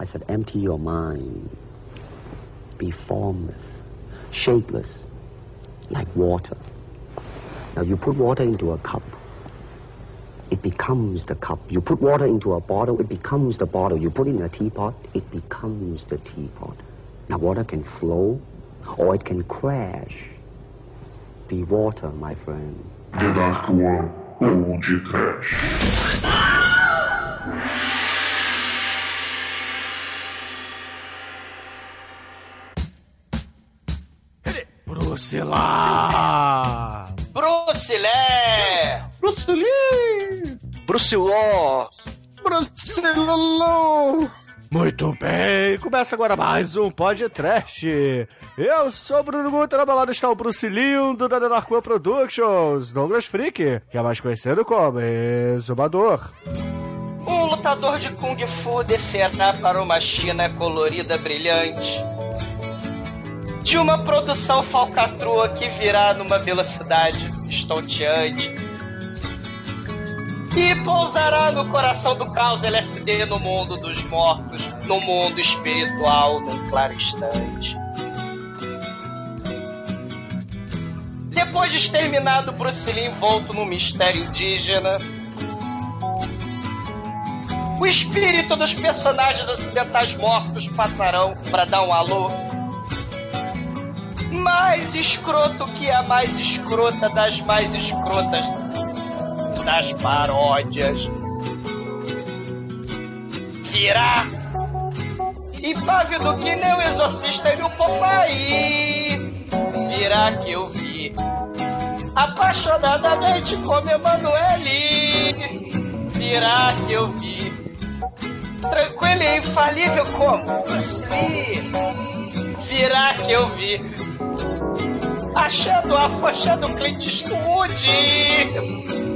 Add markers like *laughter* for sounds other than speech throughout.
I said, empty your mind. Be formless, shapeless, like water. Now you put water into a cup, it becomes the cup. You put water into a bottle, it becomes the bottle. You put it in a teapot, it becomes the teapot. Now water can flow or it can crash. Be water, my friend. The Dark One ou *laughs* de Trash. Bruce lá! Bruce Lé! Bruce Lee! Bruce Law! Bruce Lulu! Muito bem, começa agora mais um podcast. Eu sou o Bruno Guter, meu lado está o Bruce Lindo da One Productions, Douglas Freak, que é mais conhecido como Exumador. Um lutador de Kung Fu descerá para uma China colorida brilhante. De uma produção falcatrua que virá numa velocidade estonteante. E pousará no coração do caos LSD no mundo dos mortos, no mundo espiritual do claro instante. Depois de exterminado Bruce Lee envolto no mistério indígena, o espírito dos personagens ocidentais mortos passarão para dar um alô. Mais escroto que a mais escrota das mais escrotas das paródias. Virá impávido que nem o exorcista e o Popeye. Virá que eu vi apaixonadamente como Emanuele. Virá que eu vi tranquilo e infalível como Bruce Lee. Virá que eu vi achando, afoxando Clint Eastwood.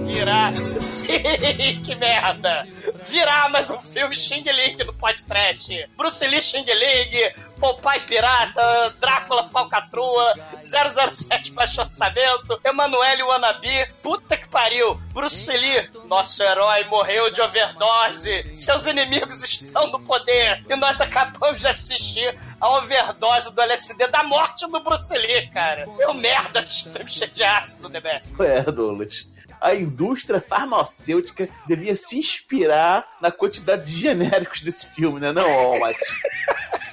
Virá, sim, *laughs* que merda. Virá mais um filme Xing Ling no podcast. Bruce Lee Xing Ling, Popeye Pirata, Drácula Falcatrua, 007 Baixo Orçamento, Emanuele Wannabe, puta que pariu, Bruce Lee, nosso herói, morreu de overdose, seus inimigos estão no poder, e nós acabamos de assistir a overdose do LSD da morte do Bruce Lee, cara. Meu merda de filme cheio de ácido, né, É, Douglas. A indústria farmacêutica devia se inspirar na quantidade de genéricos desse filme, né? Não, Almighty? *laughs*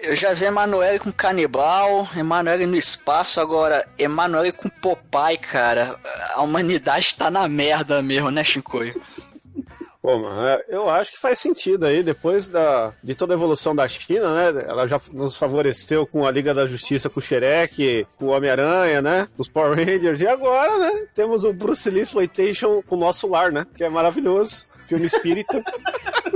Eu já vi Emanuele com canibal, Emanuele no espaço, agora Emanuele com Popeye, cara. A humanidade tá na merda mesmo, né, Shinkoio? Pô, mano, é, eu acho que faz sentido aí, depois da, de toda a evolução da China, né? Ela já nos favoreceu com a Liga da Justiça, com o Shrek, com o Homem-Aranha, né? Os Power Rangers. E agora, né? Temos o Bruce Lee Exploitation com o nosso lar, né? Que é maravilhoso. Filme espírita. *laughs*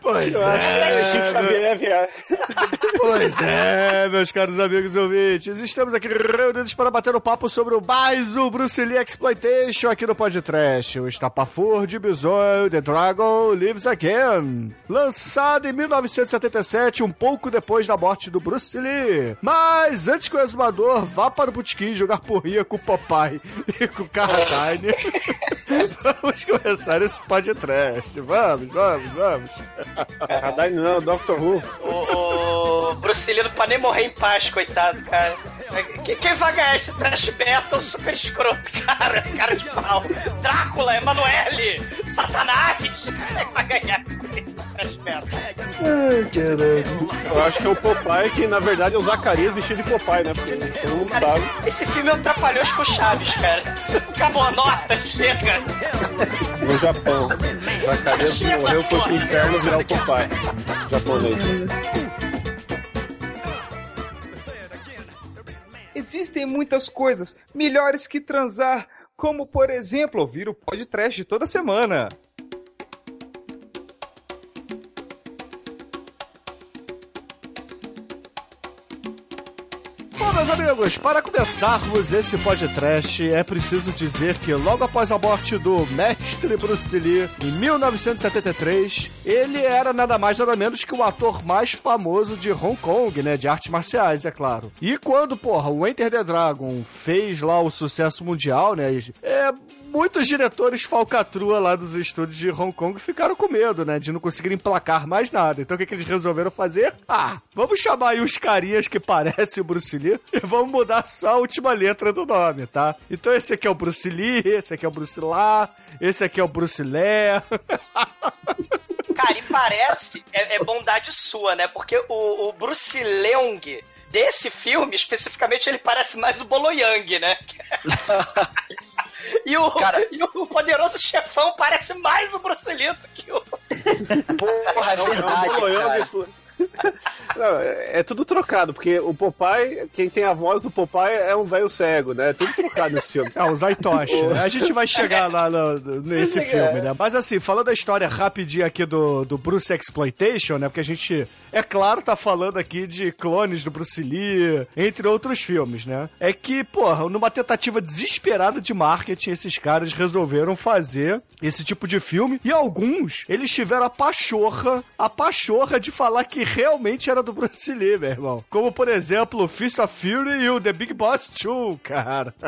Pois Eu acho que é é, Chico Xavier, viado. Pois é, meus caros amigos ouvintes, estamos aqui reunidos para bater um papo sobre o mais um Bruce Lee Exploitation aqui no podcast, o Estapafur de Bison, The Dragon Lives Again, lançado em 1977, um pouco depois da morte do Bruce Lee. Mas antes que o exumador vá para o botequim jogar porrinha com o Popeye e com o Carradine, *laughs* vamos começar esse podcast. Vamos, vamos, vamos. Carradine não, Doctor Who. O, o Bruce Lee não pode nem morrer em paz, coitado, cara. Quem, quem vai ganhar esse trash metal super escroto, cara? Cara de pau. Drácula, Emanuele, Satanás. Quem vai ganhar esse trash metal? Eu acho que é o Popeye que, na verdade, é o Zacarias vestido de Popeye, né? Porque todo mundo Cara, sabe. esse, esse filme é um trapalhões com Chaves, cara. Acabou a nota, chega. No Japão. Zacarias morreu foi pro inferno virar o Popeye. Japonês. Existem muitas coisas melhores que transar, como por exemplo ouvir o podcast toda semana. Meus amigos, para começarmos esse podcast, é preciso dizer que logo após a morte do mestre Bruce Lee, em 1973, ele era nada mais nada menos que o ator mais famoso de Hong Kong, né, de artes marciais, é claro. E quando, porra, o Enter the Dragon fez lá o sucesso mundial, né, é muitos diretores falcatrua lá dos estúdios de Hong Kong ficaram com medo, né? De não conseguir emplacar mais nada. Então o que, que eles resolveram fazer? Ah, vamos chamar aí os carinhas que parecem o Bruce Lee e vamos mudar só a última letra do nome, tá? Então esse aqui é o Bruce Lee, esse aqui é o Bruce Lá, esse aqui é o Bruce Lé. *laughs* Cara, e parece, é, é bondade sua, né? Porque o, o Bruce Leong desse filme, especificamente, ele parece mais o Bolo Yang, né? *laughs* E o, Cara- *laughs* e o poderoso chefão parece mais o Bruce Lee do que o. Porra, é É um verdade, bolonhão cara. *laughs* Não, é é tudo trocado, porque o Popeye, quem tem a voz do Popeye é um velho cego, né? É tudo trocado nesse filme. É, o Zaitoshi. A gente vai chegar lá no- no- nesse filme, né? Mas assim, falando a história rapidinho aqui do, do Bruce Exploitation, né? Porque a gente, é claro, tá falando aqui de clones do Bruce Lee, entre outros filmes, né? É que, porra, numa tentativa desesperada de marketing, esses caras resolveram fazer esse tipo de filme. E alguns, eles tiveram a pachorra, a pachorra de falar que realmente era do Bruce Lee, meu irmão. Como, por exemplo, o Fist of Fury e o The Big Boss 2, cara. *laughs*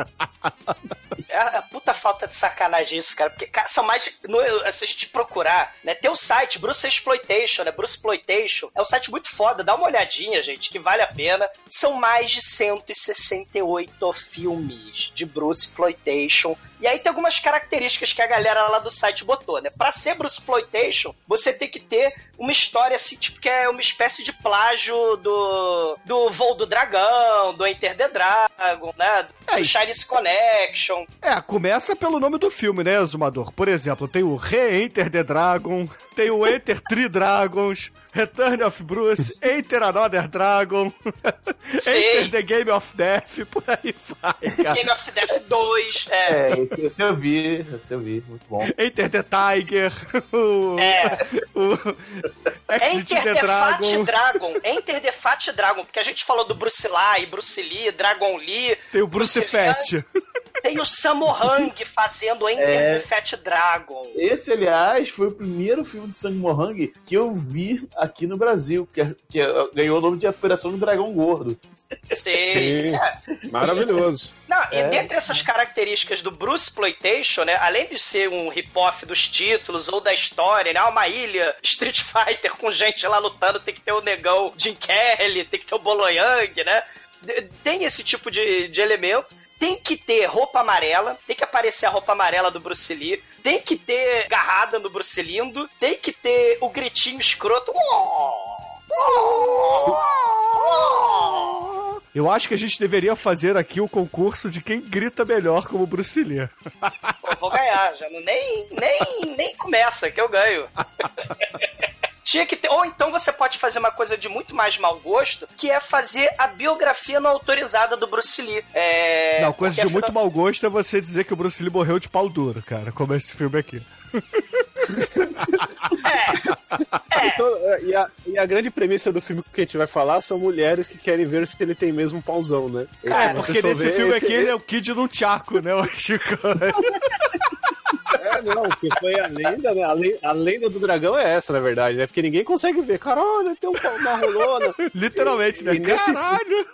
É a puta falta de sacanagem isso, cara. Porque cara, são mais. no- se a gente procurar, né? Tem o site Bruce Exploitation, né? Bruce Exploitation. É um site muito foda. Dá uma olhadinha, gente, que vale a pena. São mais de 168 filmes de Bruce Exploitation. E aí tem algumas características que a galera lá do site botou, né? Pra ser Bruce Exploitation, você tem que ter uma história assim, tipo, que é uma espécie de plágio do, do Voo do Dragão, do Enter the Dragon, né? É, Do e- Chinese Connection. É, começa pelo nome do filme, né, Zumador? Por exemplo, tem o Re-Enter the Dragon, tem o Enter Three Dragons, Return of Bruce, Enter Another Dragon, Enter the Game of Death, por aí vai, cara. Game of Death 2, é. É, esse, esse eu vi, esse eu vi, muito bom. Enter the Tiger, *laughs* o, É. o Exit Enter the the Fat Dragon, Dragon. Enter the Fat Dragon. Porque a gente falou do Bruce Lai, Bruce Lee, Dragon Lee. tem o Bruce Lee, Fett. Tem o Sammo Hung fazendo Enter É. the Fat Dragon. Esse, aliás, foi o primeiro filme de Sangue Mohang que eu vi aqui no Brasil, que, é- que é- ganhou o nome de Operação do Dragão Gordo. Sei. Sim. Maravilhoso. Não, e É. dentre essas características do Bruce Exploitation, né, além de ser um rip-off dos títulos ou da história, né, uma ilha Street Fighter com gente lá lutando, tem que ter o negão Jim Kelly, tem que ter o Bolo Yang, né? Tem esse tipo de, de elemento. Tem que ter roupa amarela, tem que aparecer a roupa amarela do Bruce Lee, tem que ter garrada no Bruce Lindo, tem que ter o gritinho escroto. Eu acho que a gente deveria fazer aqui o concurso de quem grita melhor como Bruce Lee. Pô, vou ganhar, já não, nem, nem, nem começa que eu ganho. Tinha que ter. Ou então você pode fazer uma coisa de muito mais mau gosto, que é fazer a biografia não autorizada do Bruce Lee. É, Não, coisa porque de muito afinal- mau gosto é você dizer que o Bruce Lee morreu de pau duro, cara, como esse filme aqui. Então, é, e, a, e a grande premissa do filme que a gente vai falar são mulheres que querem ver se ele tem mesmo um pauzão, né? Esse, É, porque nesse vê filme esse- aqui ele é o Kid num tchaco, né, o Chico? É, não, porque foi a lenda, né? A, le- a lenda do dragão é essa, na verdade, né? Porque ninguém consegue ver. Caralho, tem um pau- uma rolona. *laughs* Literalmente, né? E nesse Caralho!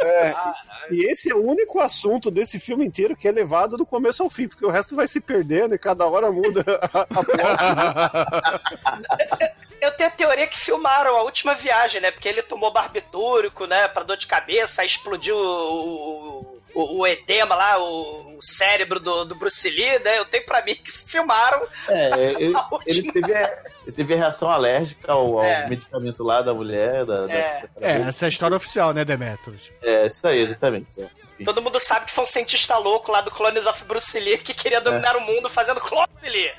É, e esse é o único assunto desse filme inteiro que é levado do começo ao fim, porque o resto vai se perdendo e cada hora muda a, a plot. Eu tenho a teoria que filmaram a última viagem, né? Porque ele tomou barbitúrico, né? Pra dor de cabeça, aí explodiu o, o, o edema lá, o, o cérebro do, do Bruce Lee, né? Eu tenho pra mim que se filmaram. É, *laughs* ele, teve, a, ele teve a reação alérgica ao, ao É. medicamento lá da mulher, da, da É. secretária É, dele. essa é a história oficial, né, Demetrius? É, isso aí, exatamente. é. Todo mundo sabe que foi um cientista louco lá do Clones of Bruce Lee que queria dominar o mundo fazendo clone dele.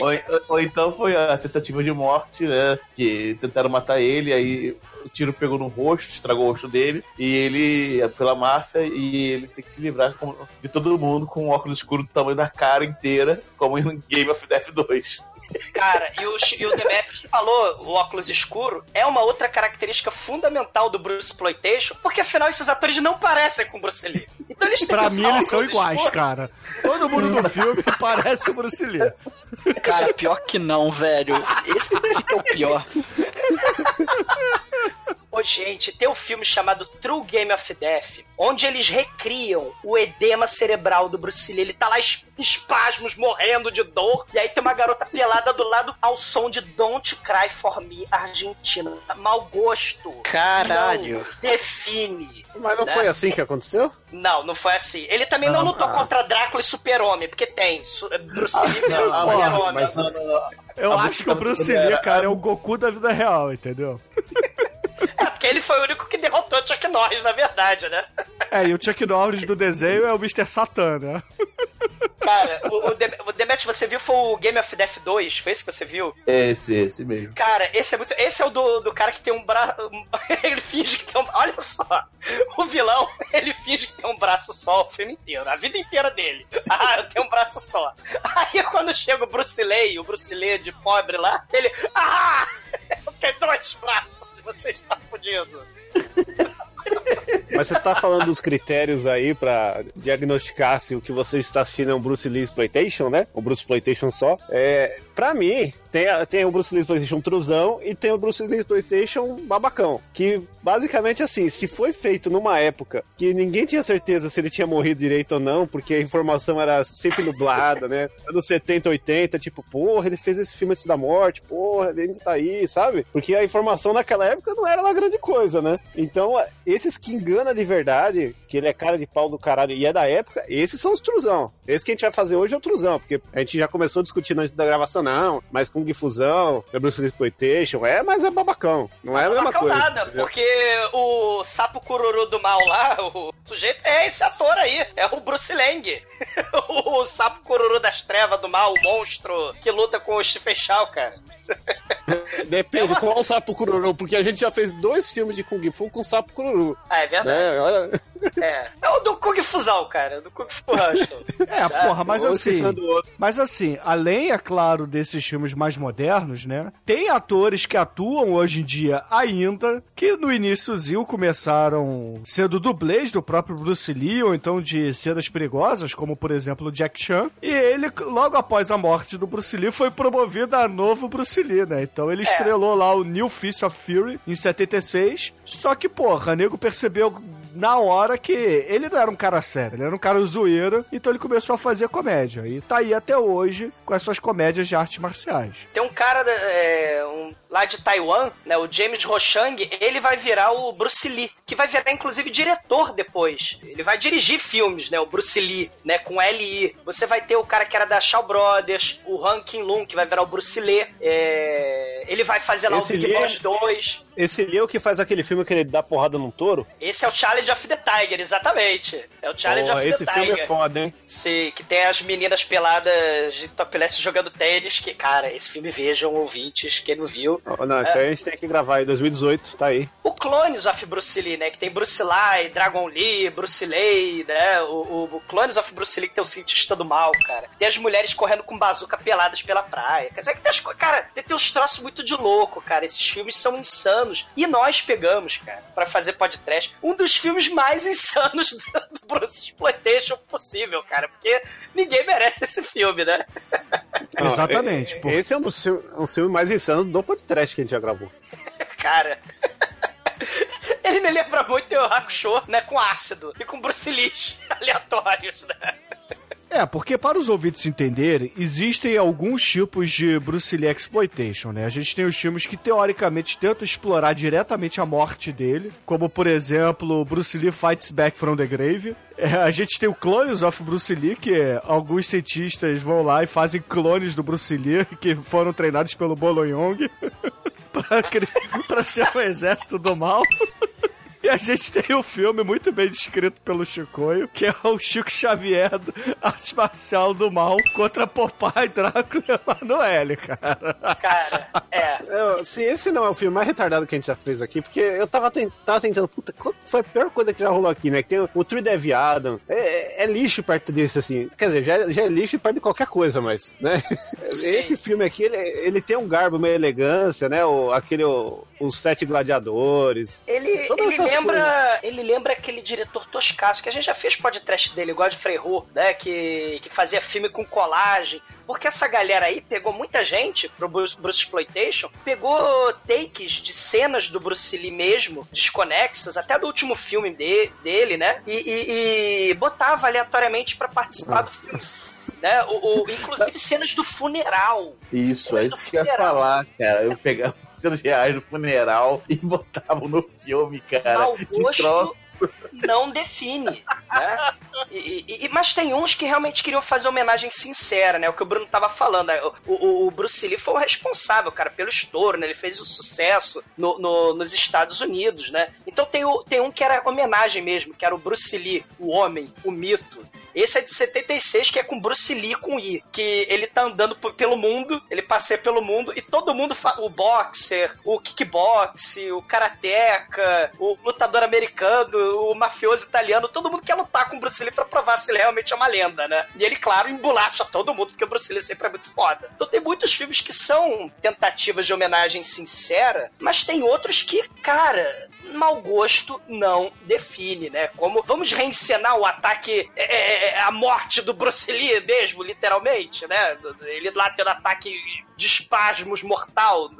Ou, ou então foi a tentativa de morte, né? Que tentaram matar ele, aí o tiro pegou no rosto, estragou o rosto dele, e ele, é pela máfia, e ele tem que se livrar de todo mundo com um óculos escuro do tamanho da cara inteira, como em Game of Death 2. Cara, e o, e o Demetrius falou, o óculos escuro é uma outra característica fundamental do Bruce Exploitation, porque afinal esses atores não parecem com o Bruce Lee. Então eles têm Pra que mim, eles são iguais, escuros. cara. Todo mundo no filme *laughs* parece o Bruce Lee. Cara, pior que não, velho. Esse, esse que é o pior. Ô, gente, tem um filme chamado True Game of Death, onde eles recriam o edema cerebral do Bruce Lee. Ele tá lá es- espasmos, morrendo de dor, e aí tem uma garota pelada do lado ao som de Don't Cry For Me, Argentina. Mau gosto. Caralho. Não define. Mas não Né? foi assim que aconteceu? Não, não foi assim. Ele também não lutou contra Drácula e Super-Homem, porque tem. Su- Bruce Lee Não, virou ah, Super-Homem. mas não, não, não. Eu A acho que o Bruce Lee, era- cara, é o Goku da vida real, entendeu? *laughs* É, porque ele foi o único que derrotou o Chuck Norris, na verdade, né? É, e o Chuck Norris do desenho é o Mr. Satan, né? Cara, o, o, o Demet, você viu foi o Game of Death 2? Foi esse que você viu? Esse, esse mesmo. Cara, esse é muito. Esse é o do, do cara que tem um braço. *laughs* ele finge que tem um. Olha só. O vilão, *laughs* ele finge que tem um braço só o filme inteiro. A vida inteira dele. Ah, eu tenho um braço só. Aí quando chega o Bruce Lee, o Bruce Lee de pobre lá, ele. Ah! *laughs* Eu tenho dois braços. *laughs* Você está fudido. Mas você tá falando dos critérios aí pra diagnosticar se o que você está assistindo é um Bruce Lee Exploitation, né? O Bruce Exploitation só. É, pra mim, tem, tem o Bruce Lee Exploitation truzão e tem o Bruce Lee Exploitation babacão. Que basicamente assim, se foi feito numa época que ninguém tinha certeza se ele tinha morrido direito ou não, porque a informação era sempre nublada, né? Anos 70, 80, tipo, porra, ele fez esse filme antes da morte, porra, ele ainda tá aí, sabe? Porque a informação naquela época não era uma grande coisa, né? Então, esses que engana de verdade, que ele é cara de pau do caralho e é da época, esses são os truzão. Esse que a gente vai fazer hoje é o truzão, porque a gente já começou discutindo antes da gravação, não, mas Kung Fusão, é Bruce Lee Exploitation, é, mas é babacão. Não é a mesma coisa. nada, entendeu? porque o sapo cururu do mal lá, o sujeito, é esse ator aí, é o Bruce Lang. *laughs* o sapo cururu das trevas do mal, o monstro que luta com o Stephen Chow, cara. *laughs* Depende, qual é o sapo cururu, porque a gente já fez dois filmes de Kung Fu com sapo cururu. Ah, é verdade. Né? Olha, É. É o do Kung Fusão, cara, do Kung Fu Hustle. É, porra, mas assim. Mas assim, além, é claro, desses filmes mais modernos, né? Tem atores que atuam hoje em dia ainda, que no iníciozinho começaram sendo dublês do próprio Bruce Lee, ou então de cenas perigosas, como por exemplo o Jack Chan. E ele, logo após a morte do Bruce Lee, foi promovido a novo Bruce Lee, né? Então ele estrelou lá o New Fist of Fury em 76. Só que, porra, nego percebeu na hora que ele não era um cara sério, ele era um cara zoeiro, então ele começou a fazer comédia. E tá aí até hoje com as suas comédias de artes marciais. Tem um cara é, um- lá de Taiwan, né, o James Rochang, ele vai virar o Bruce Lee, que vai virar inclusive diretor depois. Ele vai dirigir filmes, né, o Bruce Lee, né, com L.I. Você vai ter o cara que era da Shaw Brothers, o Han Kim Lung, que vai virar o Bruce Lee. É, ele vai fazer lá Esse o Big Lee é- Boss 2. Esse Lee é o que faz aquele filme que ele dá porrada num touro? Esse é o Challenge of the Tiger, exatamente. É o Challenge Porra, of esse the filme Tiger. é foda, hein? Sim, que tem as meninas peladas de topless jogando tênis, que, cara, esse filme vejam, ouvintes, quem não viu. Oh, Não, isso aí a gente tem que gravar em 2018, tá aí. O Clones of Bruce Lee, né, que tem Bruce Lee, Dragon Lee, Bruce Lee, né, o, o, o Clones of Bruce Lee que tem o cientista do mal, cara. Tem as mulheres correndo com bazuca peladas pela praia. Quer dizer, que tem as cara, tem, tem uns troços muito de louco, cara. Esses filmes são insanos. E nós pegamos, cara, pra fazer podcast, um dos filmes mais insanos *laughs* do, do Bruce Exploitation possível, cara, porque ninguém merece esse filme, né? Não, Exatamente, é- pô. Esse é um dos filmes, um filmes mais insanos do podcast que a gente já gravou. *laughs* cara. Ele me lembra muito o Hakusho, né? Com ácido e com Bruce Lee *laughs* aleatórios, né? É, porque para os ouvintes entenderem, existem alguns tipos de Bruce Lee Exploitation, né? A gente tem os filmes que teoricamente tentam explorar diretamente a morte dele, como por exemplo, Bruce Lee Fights Back from the Grave. É, a gente tem o Clones of Bruce Lee, que alguns cientistas vão lá e fazem clones do Bruce Lee, *laughs* que foram treinados pelo Bolo Young *laughs* pra, cri- pra ser um exército do mal. *laughs* E a gente tem um filme muito bem descrito pelo Chicoio, que é o Chico Xavier do arte marcial do mal contra Popeye, Drácula e Emanuele, cara. Cara, é. Eu, se esse não é o filme mais retardado que a gente já fez aqui, porque eu tava, ten- tava tentando, puta, qual foi a pior coisa que já rolou aqui, né? Que tem o, o True Dev Adam. É, é- é lixo perto disso, assim. Quer dizer, já, é- já é lixo perto de qualquer coisa, mas, né? Esse filme aqui, ele, ele tem um garbo, uma elegância, né? O, aquele, o, os Sete Gladiadores. Ele, Todas ele essas lembra. Ele lembra aquele diretor toscaço, que a gente já fez podcast dele, igual de Freyro, né? Que, que fazia filme com colagem. Porque essa galera aí pegou muita gente pro Bruce, Bruce Exploitation, pegou takes de cenas do Bruce Lee mesmo, desconexas, até do último filme de- dele, né? E, e- e botava aleatoriamente pra participar do filme. Né? O, o- inclusive cenas do funeral. Isso, é isso que eu ia falar, cara. Eu pegava cenas reais do funeral e botava no filme, cara. Que gosto troço. Não define, né? E- e- mas tem uns que realmente queriam fazer homenagem sincera, né? O que o Bruno tava falando. né? O, o- o Bruce Lee foi o responsável, cara, pelo estouro, né? Ele fez o sucesso no- no- nos Estados Unidos, né? Então tem, o- tem um que era homenagem mesmo, que era o Bruce Lee, o homem, o mito. Esse é de 76, que é com Bruce Lee com I. Que ele tá andando pelo mundo, ele passeia pelo mundo, e todo mundo, fa- o boxer, o kickbox, o karateca, o lutador americano, o mafioso italiano, todo mundo quer lutar com o Bruce Lee pra provar se ele realmente é uma lenda, né? E ele, claro, embolacha todo mundo, porque o Bruce Lee sempre é muito foda. Então tem muitos filmes que são tentativas de homenagem sincera, mas tem outros que, cara, mau gosto não define, né? Como vamos reencenar o ataque, é, é, a morte do Bruce Lee mesmo, literalmente, né? Ele lá tendo ataque de espasmos mortal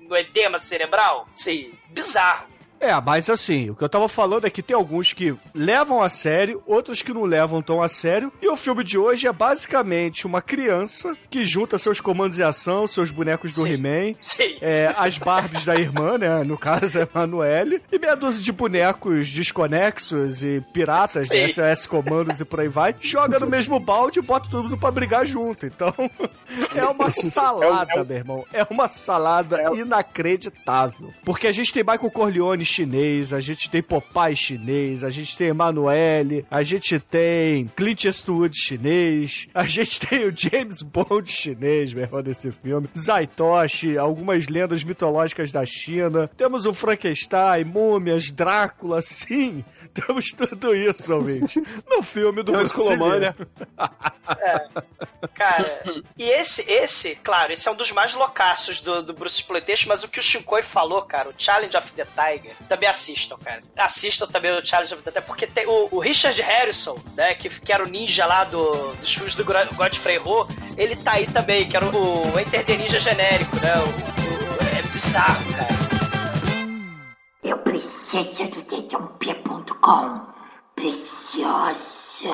no edema cerebral. Sim, bizarro. É, mas assim, o que eu tava falando é que tem alguns que levam a sério, outros que não levam tão a sério. E o filme de hoje é basicamente uma criança que junta seus comandos de ação, seus bonecos do. He-Man, é, as Barbies da irmã, né? No caso, a Emanuele, e meia dúzia de bonecos desconexos e piratas, Sim. né? SOS comandos e por aí vai, joga no mesmo balde e bota todo mundo pra brigar junto. Então, *laughs* é uma salada, meu irmão. É uma salada inacreditável. Porque a gente tem Michael Corleone chinês, a gente tem Popeye chinês, a gente tem Emanuele, a gente tem Clint Eastwood chinês, a gente *laughs* tem o James Bond chinês, meu irmão, desse filme, Zaitoshi, algumas lendas mitológicas da China, temos o Frankenstein, múmias, Drácula, sim, *laughs* temos tudo isso, ouvinte, no filme do Tem uma Bruce Lee. escolomânia. *laughs* Cara, e esse, esse, claro, esse é um dos mais loucaços do, do Bruce Exploitation, mas o que o Shinkoi falou, cara, o Challenge of the Tiger, também assistam, cara. Assistam também o Challenge of the Tiger, porque tem o, o Richard Harrison, né, que, que era o ninja lá do, dos filmes do Godfrey Ho, ele tá aí também, que era o, o Enter the Ninja genérico, né, o- o- é bizarro, cara. Eu preciso do dedãopia.com. Preciosa.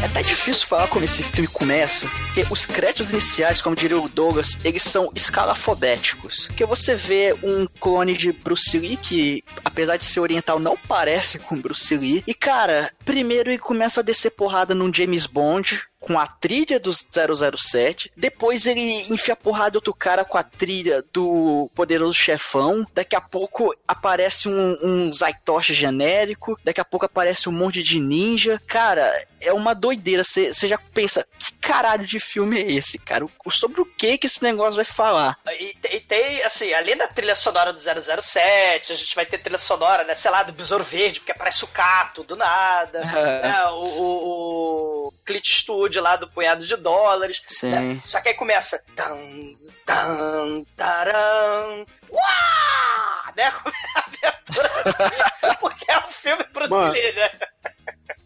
É até difícil falar como esse filme começa, porque os créditos iniciais, como diria o Douglas, eles são escalafobéticos. Porque você vê um clone de Bruce Lee que, apesar de ser oriental, não parece com Bruce Lee. E cara, primeiro ele começa a descer porrada num James Bond, com a trilha do 007. Depois ele enfia porrada outro cara com a trilha do Poderoso Chefão. Daqui a pouco aparece um, um Zaitoshi genérico. Daqui a pouco aparece um monte de ninja. Cara, é uma doideira. Você já pensa, que caralho de filme é esse, cara? O- Sobre o que que esse negócio vai falar? E, e tem, assim, além da trilha sonora do 007, a gente vai ter trilha sonora, né, sei lá, do Besouro Verde, porque aparece o Cato do nada, né, *laughs* o, o, o Clint Eastwood lá do Punhado de Dólares. Sim. né? Só que aí começa... Tan, tan, taran, uá! Né? A abertura assim, porque é um filme Bruce Mano. Lee, né?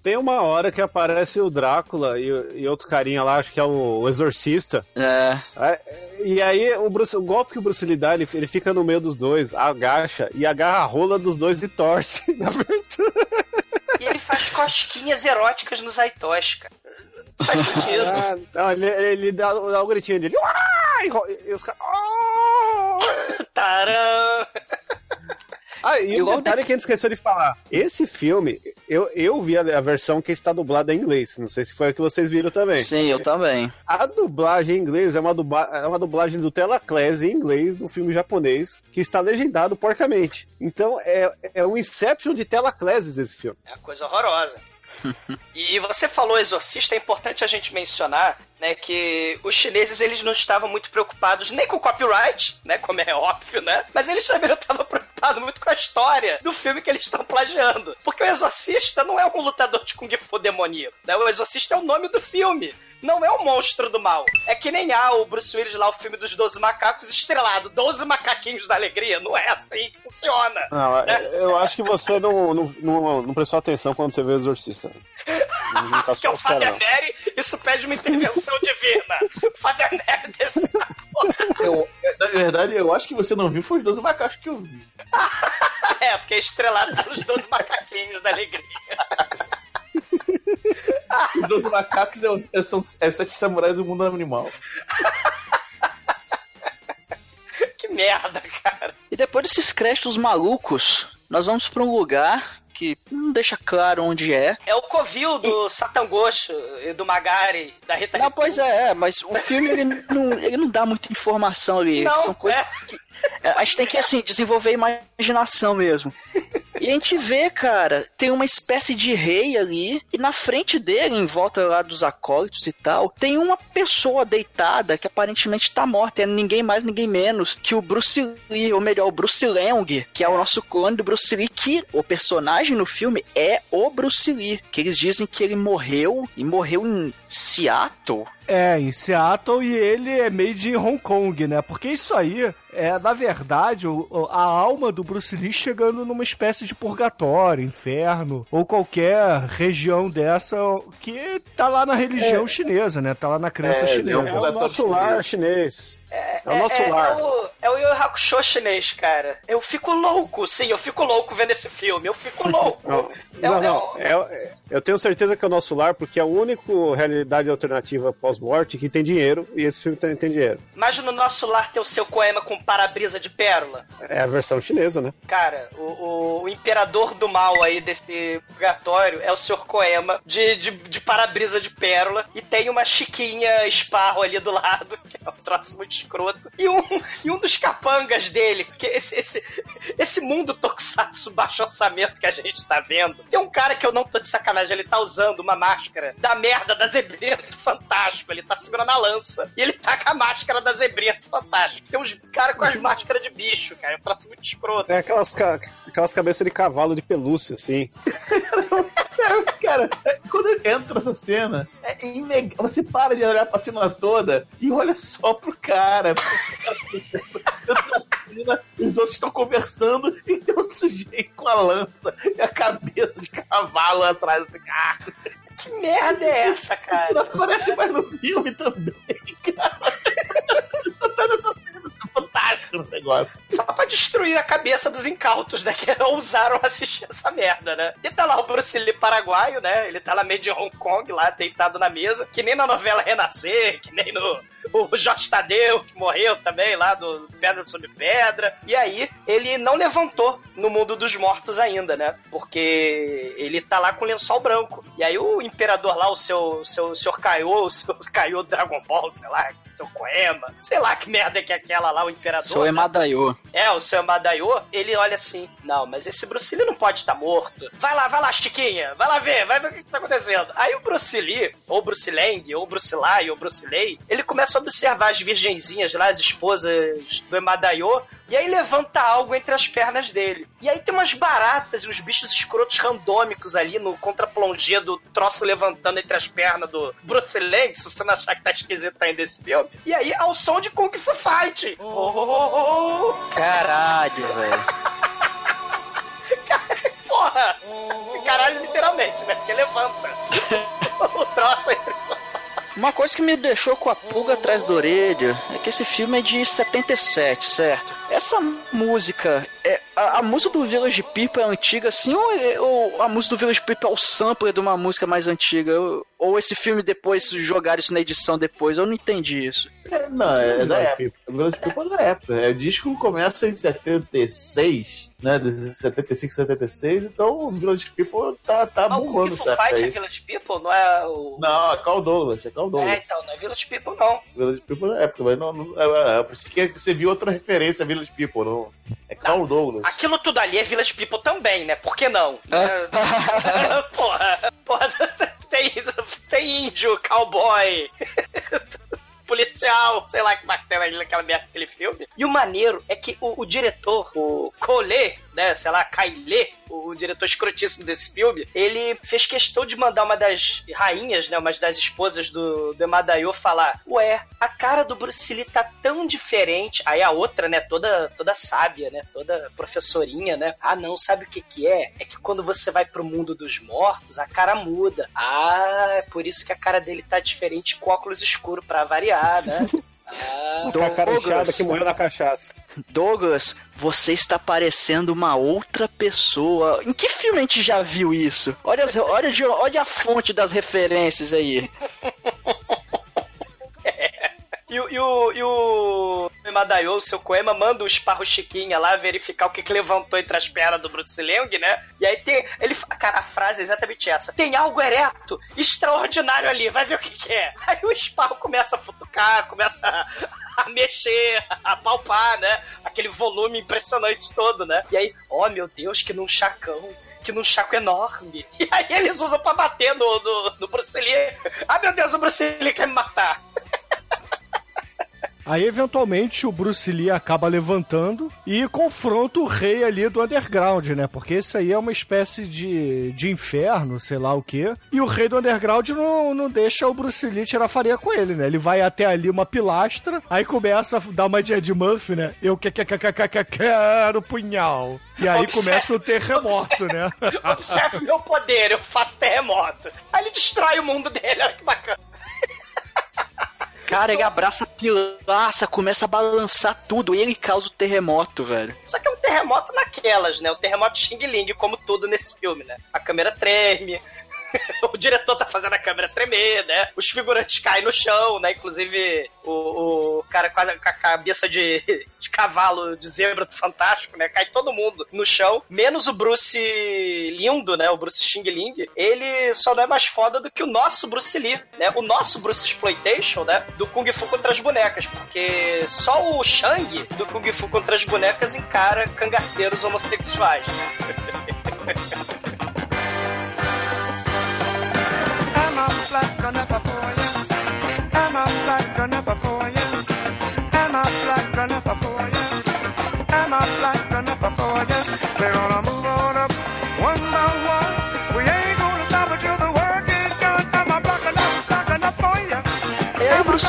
Tem uma hora que aparece o Drácula e, e outro carinha lá, acho que é o, o Exorcista. É. É, E aí, o, Bruce- o golpe que o Bruce Lee dá, ele, ele fica no meio dos dois, agacha e agarra a rola dos dois e torce *laughs* na abertura. E ele faz cosquinhas eróticas no Zaitoshi, cara. Faz sentido. Ah, não, ele, ele dá, dá o gritinho dele. E, e os caras. *laughs* Taran! Ah, e o detalhe que a gente esqueceu de falar. Esse filme, eu, eu vi a, a versão que está dublada em inglês. Não sei se foi a que vocês viram também. Sim, eu também. A dublagem em inglês é uma, dubla, é uma dublagem do Telaclass em inglês do filme japonês, que está legendado porcamente. Então é, é um Inception de Telaclasses esse filme. É uma coisa horrorosa. *laughs* e você falou exorcista, é importante a gente mencionar, né, que os chineses eles não estavam muito preocupados nem com o copyright, né, como é óbvio, né, mas eles também não estavam preocupados muito com a história do filme que eles estão plagiando. Porque o exorcista não é um lutador de kung fu demoníaco, né, o exorcista é o nome do filme não é o monstro do mal. É que nem há o Bruce Willis lá, o filme dos 12 macacos estrelado, 12 macaquinhos da alegria. Não é assim que funciona. Não, é, eu acho que você não, não, não, não prestou atenção quando você vê o Exorcista. Não tá *laughs* é o Father Neri, isso pede uma intervenção divina. *laughs* Father Neri desse *laughs* eu, Na verdade, eu acho que você não viu foi os 12 macacos que eu vi. é, porque é estrelado pelos 12 macaquinhos da alegria. *laughs* Os 12 macacos é, é, são é os sete samurais do mundo animal. *laughs* que merda, cara. E depois desses créditos malucos, nós vamos pra um lugar que não deixa claro onde é. É o Covil do Satangocho e do Magari, da Rita Não, pois é, é, mas o filme ele não, ele não dá muita informação ali. Não, São coisas é. que a gente tem que assim desenvolver imaginação mesmo. E a gente vê, cara, tem uma espécie de rei ali, e na frente dele, em volta lá dos acólitos e tal, tem uma pessoa deitada que aparentemente tá morta. É ninguém mais, ninguém menos que o Bruce Lee, ou melhor, o Bruce Leong, que é o nosso clone do Bruce Lee, que o personagem no filme é o Bruce Lee. Que eles dizem que ele morreu, e morreu em Seattle. É, em Seattle e ele é made in Hong Kong, né? Porque isso aí é, na verdade, a alma do Bruce Lee chegando numa espécie de purgatório, inferno, ou qualquer região dessa que tá lá na religião chinesa, né? Tá lá na crença É, chinesa. É o nosso lar chinês. É, o nosso é, lar. É o, é o Yu Hakusho chinês, cara. Eu fico louco, sim, eu fico louco vendo esse filme. Eu fico *laughs* louco. Não, É não, o- não. é É- é- eu tenho certeza que é o nosso lar, porque é a única realidade alternativa pós-morte que tem dinheiro, e esse filme também tem dinheiro. Mas no nosso lar tem o seu Koema com para-brisa de pérola. É a versão chinesa, né? Cara, o, o- o imperador do mal aí desse purgatório é o Sr. Koema de, de, de para-brisa de pérola. E tem uma chiquinha esparro ali do lado, *laughs* que é um troço muito escroto. E um, e um dos capangas dele, que esse, esse, esse mundo tokusatsu baixo orçamento que a gente tá vendo. Tem um cara que eu não tô de sacanagem, ele tá usando uma máscara da merda da Zebrento Fantástico. Ele tá segurando a lança. E ele tá com a máscara da Zebrento Fantástico. Tem uns caras com as máscaras de bicho, cara. É um troço muito escroto. É aquelas, aquelas cabeças de cavalo de pelúcia, assim. *laughs* Cara, é, quando entra essa cena, é ineg... você para de olhar pra cena toda e olha só pro cara. *laughs* Os outros estão conversando e tem um sujeito com a lança e a cabeça de cavalo atrás desse carro. Que merda é essa, Não cara? aparece mais no filme também, cara. *laughs* Só tá é fantástico negócio. Só pra destruir a cabeça dos incautos, né? Que *laughs* ousaram assistir essa merda, né? E tá lá o Bruce Lee paraguaio, né? Ele tá lá meio de Hong Kong, lá deitado na mesa, que nem na novela Renascer, que nem no. O Jorge Tadeu, que morreu também lá do Pedra sobre Pedra. E aí, ele não levantou no mundo dos mortos ainda, né? Porque ele tá lá com lençol branco. E aí, o imperador lá, o seu, seu senhor Kaiô, o seu Kaiô Dragon Ball, sei lá, o seu Koema, sei lá que merda que é aquela lá, o imperador. Sou né? Emadayo. É, o seu Madaiô, ele olha assim, não, mas esse Bruce Lee não pode estar morto. Vai lá, vai lá, Chiquinha, vai lá ver, vai ver o que tá acontecendo. Aí o Bruce Lee, ou Bruce Lang, ou Bruce Lai, ou Bruce Lei, ele começa a observar as virgenzinhas lá, as esposas do Emadaiô, e aí levanta algo entre as pernas dele. E aí tem umas baratas e uns bichos escrotos randômicos ali no contraplongê do troço levantando entre as pernas do Bruce Lang, se você não achar que tá esquisito ainda esse filme. E aí ao som de Kung Fu Fight. Oh, oh, oh, oh. Caralho, velho. *laughs* Porra! Caralho, literalmente, né? Porque levanta. *laughs* o troço entre. Uma coisa que me deixou com a pulga atrás da orelha é que esse filme é de 77, certo? Essa música, é, a, a música do Village People é antiga assim ou, é- ou a música do Village People é o sampler de uma música mais antiga? Eu, ou esse filme depois jogaram isso na edição depois? Eu não entendi isso. É, não, é, da época. O Village People é da época. É, o disco começa em 76, né? De 75, 76, então o Village People tá, tá Ah, o bombando essa época Fight é. Village People? Não é o... Não, é Carl Douglas, é Carl Douglas. É, então, não é Village People, não. Village People na época, mas não, não, é, é, por isso que você viu outra referência a Village People, não. É Carl Douglas. Aquilo tudo ali é Village People também, né? Por que não? É, *laughs* porra, porra, tem, tem índio, cowboy, *laughs* policial, sei lá que ali naquela merda daquele filme. E o maneiro é que o, o diretor, o Collet, né, sei lá, Kailê, o diretor escrotíssimo desse filme, ele fez questão de mandar uma das rainhas, né, uma das esposas do, do falar, ué, a cara do Bruce Lee tá tão diferente. Aí a outra, né, toda, toda sábia, né, toda professorinha, né, ah não, sabe o que que é? É que quando você vai pro mundo dos mortos, a cara muda. Ah, é por isso que a cara dele tá diferente com óculos escuros pra variar, né? *laughs* Ah, Com a cara Douglas. inchada que morreu na cachaça. Douglas, você está parecendo uma outra pessoa. Em que filme a gente já viu isso? Olha, as- olha, de- olha a fonte das referências aí. *laughs* E, o- e o, e o Emadayo, o seu Koema, manda o Esparro Chiquinha lá verificar o que, que levantou entre as pernas do Bruce né? E aí tem. Ele, cara, a frase é exatamente essa: tem algo ereto, extraordinário ali, vai ver o que, que é. Aí o Esparro começa a futucar, começa a, a mexer, a palpar, né? Aquele volume impressionante todo, né? E aí, oh meu Deus, que num chacão. Que num chaco enorme. E aí eles usam pra bater no, no, no Bruce Lee. Ah, meu Deus, o Bruce Lee quer me matar. Aí, eventualmente, o Bruce Lee acaba levantando e confronta o rei ali do underground, né? Porque isso aí é uma espécie de, de inferno, sei lá o quê. E o rei do underground não, não deixa o Bruce Lee tirar farinha com ele, né? Ele vai até ali uma pilastra, aí começa a dar uma de Ed Murphy, né? Eu que, que, que, que, que, que, quero punhal. E aí Observe- começa o terremoto, né? *laughs* Observe meu poder, eu faço terremoto. Aí ele destrói o mundo dele, olha que bacana. Cara, ele abraça a pilaça, começa a balançar tudo e ele causa o terremoto, velho. Só que é um terremoto naquelas, né? O terremoto Xing Ling, como tudo nesse filme, né? A câmera treme. *laughs* O diretor tá fazendo a câmera tremer, né? Os figurantes caem no chão, né? Inclusive o, o cara a, com a cabeça de, *laughs* de cavalo de zebra do Fantástico, né? Cai todo mundo no chão, menos o Bruce lindo, né? O Bruce Xing Ling. Ele só não é mais foda do que o nosso Bruce Lee, né? O nosso Bruce Exploitation, né? Do Kung Fu contra as bonecas, porque só o Shang do Kung Fu contra as bonecas encara cangaceiros homossexuais. I'm *laughs* you. I'm a black gunner for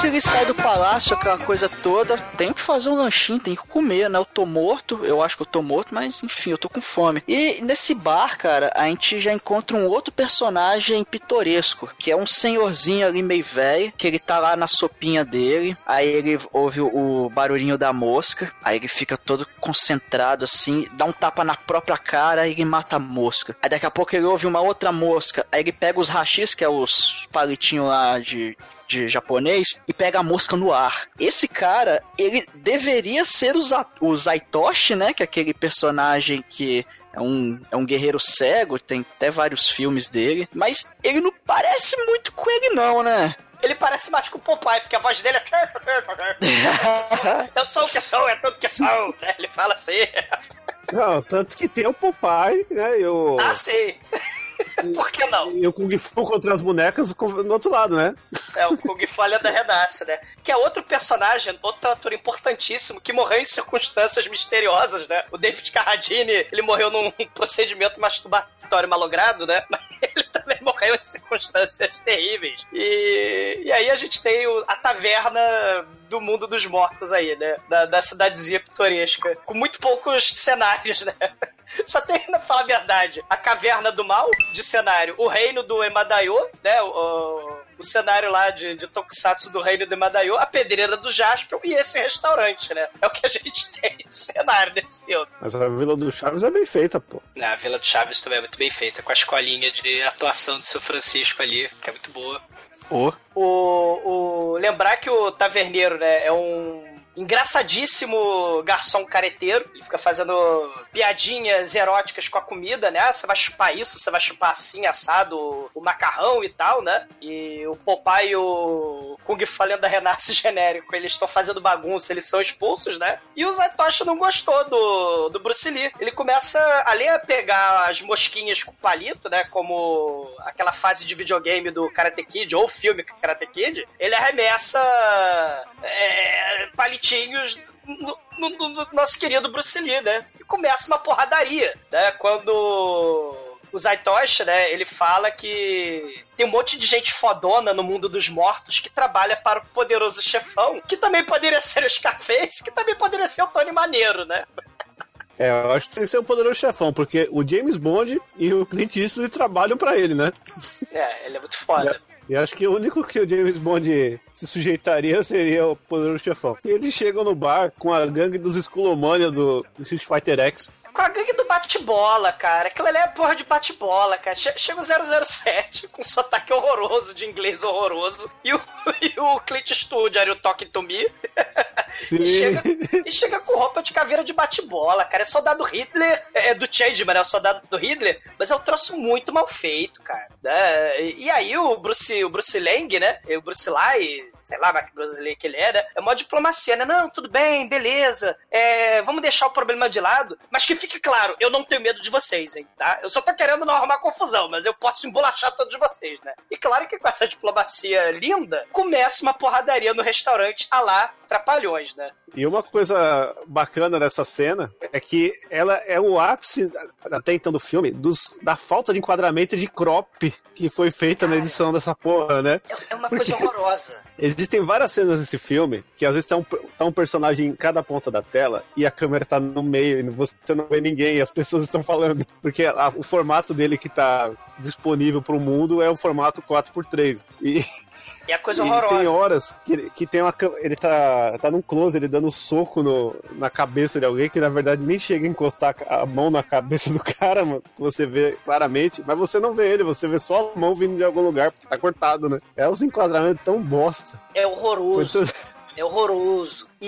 Lee sai do palácio, aquela coisa toda. Tem que fazer um lanchinho, tem que comer, né? Eu tô morto, eu acho que eu tô morto, mas enfim, eu tô com fome. E nesse bar, cara, a gente já encontra um outro personagem pitoresco, que é um senhorzinho ali meio velho, que ele tá lá na sopinha dele. Aí ele ouve o barulhinho da mosca, aí ele fica todo concentrado assim, dá um tapa na própria cara e ele mata a mosca. Aí daqui a pouco ele ouve uma outra mosca, aí ele pega os rachis, que é os palitinhos lá de de japonês e pega a mosca no ar. Esse cara, ele deveria ser o, Za- o Zaitoshi, né? Que é aquele personagem que é um, é um guerreiro cego, tem até vários filmes dele, mas ele não parece muito com ele, não, né? Ele parece mais com o Popeye, porque a voz dele é. *laughs* Eu sou o que sou, é tudo que sou. né? Ele fala assim. Não, tanto que tem o Popeye, né? E o, Ah, sim. *laughs* Por que não? e o Kung Fu contra as bonecas do outro lado, né? É o Kung Falha da Renasce, né? Que é outro personagem, outro ator importantíssimo, que morreu em circunstâncias misteriosas, né? O David Carradine, ele morreu num *laughs* procedimento masturbatório malogrado, né? Mas *laughs* ele também morreu em circunstâncias terríveis. E, e aí a gente tem o- a taverna do mundo dos mortos aí, né? Da, da cidadezinha pitoresca. Com muito poucos cenários, né? *laughs* Só tem, pra falar a verdade, a caverna do mal de cenário, o reino do Emadayo, né? O, o- o o cenário lá de, de Tokusatsu do Reino de Madaio, a pedreira do Jaspion e esse restaurante, né? É o que a gente *laughs* tem de cenário desse filme. Mas a Vila do Chaves é bem feita, pô. Na a Vila do Chaves também é muito bem feita, com a escolinha de atuação do seu Francisco ali, que é muito boa. Ô. O, o, lembrar que o taverneiro, né, é um engraçadíssimo garçom careteiro. Ele fica fazendo piadinhas eróticas com a comida, né? Você vai chupar isso, você vai chupar assim, assado, o, macarrão e tal, né? E o Popeye e o Kung Fu Lenda Renasce *laughs* genérico, eles estão fazendo bagunça, eles são expulsos, né? E o Zatoshi não gostou do, do Bruce Lee. Ele começa, além a pegar as mosquinhas com palito, né? Como aquela fase de videogame do Karate Kid, ou filme Karate Kid, ele arremessa é, palitinhos no, no- no- no nosso querido Bruce Lee, né? E começa uma porradaria, né? Quando o Zaitoshi, né, ele fala que tem um monte de gente fodona no mundo dos mortos que trabalha para o poderoso chefão, que também poderia ser o Scarface, que também poderia ser o Tony Maneiro, né? É, eu acho que tem que ser o poderoso chefão, porque o James Bond e o Clint Eastwood trabalham pra ele, né? É, ele é muito foda. *laughs* E acho que o único que o James Bond se sujeitaria seria o poderoso chefão. E eles chegam no bar com a gangue dos Skullomania do, Street Fighter X. Com a gangue do bate-bola, cara. Aquilo ali é porra de bate-bola, cara. Che- Chega o 007 *laughs* com um sotaque horroroso de inglês horroroso. E o, *laughs* e o Clint Eastwood, era o Talking to Me. Sim. E chega, e *laughs* chega com roupa de caveira de bate-bola, cara. É soldado Hitler, é é do Changeman, é o soldado do Hitler, mas é um troço muito mal feito, cara. né? E, e aí o Bruce, o Bruce Lang, né? O Bruce Lai, sei lá, brasileiro que ele é, né? É mó diplomacia, né? Não, tudo bem, beleza. É, vamos deixar o problema de lado, mas que fique claro, eu não tenho medo de vocês, hein, tá? Eu só tô querendo não arrumar confusão, mas eu posso embolachar todos vocês, né? E claro que com essa diplomacia linda, começa uma porradaria no restaurante a lá Trapalhões, né? E uma coisa bacana dessa cena é que ela é o ápice, até então do filme, dos, da falta de enquadramento de crop que foi feita na edição dessa porra, né? É uma Porque- coisa horrorosa. *laughs* Existem várias cenas nesse filme que às vezes tá um, tá um personagem em cada ponta da tela e a câmera tá no meio e você não vê ninguém e as pessoas estão falando. *laughs* Porque a- o formato dele que tá disponível pro mundo é o formato 4x3. E, E a coisa e horrorosa. tem horas que, que tem uma. Ele tá, tá num close, ele dando um soco no, na cabeça de alguém que na verdade nem chega a encostar a mão na cabeça do cara, mano. Que você vê claramente, mas você não vê ele, você vê só a mão vindo de algum lugar porque tá cortado, né? É uns enquadramentos tão bosta. É horroroso. É horroroso. E,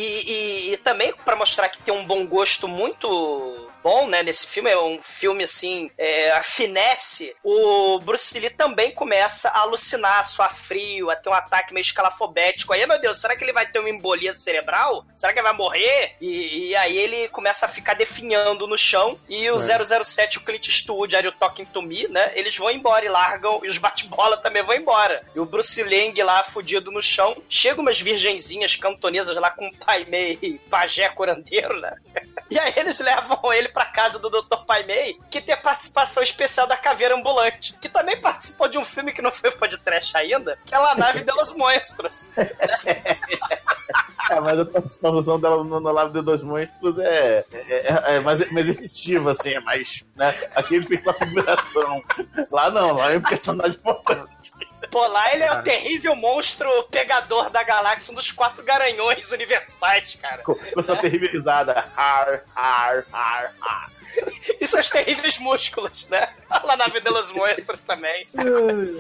e- e também pra mostrar que tem um bom gosto muito bom, né, nesse filme, é um filme assim, é, a finesse, o Bruce Lee também começa a alucinar, a suar frio, a ter um ataque meio escalafobético. Aí, meu Deus, será que ele vai ter uma embolia cerebral? Será que ele vai morrer? E, e aí ele começa a ficar definhando no chão e o 007, o Clint Eastwood, aí o Talking to Me, né, eles vão embora e largam, e os bate-bola também vão embora. E o Bruce Lang lá, fudido no chão, chega umas virgenzinhas cantonesas lá com um pai meio pajé curandeiro, né? *laughs* E aí eles levam ele pra casa do Dr. Pai Mei, que tem a participação especial da Caveira Ambulante, que também participou de um filme que não foi podcast ainda, que é La Nave de los Monstros. É, mas a participação dela no, no Lave de Dois Monstros é, é, é- é mais, mais efetiva, assim, é mais. Né? Aqui ele fez só figuração. Lá não, lá é um personagem importante. Lá ele é o terrível monstro pegador da galáxia, um dos quatro garanhões universais, cara. Com, com sua terrível risada. Ar, ar, ar, ar. E seus terríveis músculos, né? La Nave de los Monstros também. *laughs*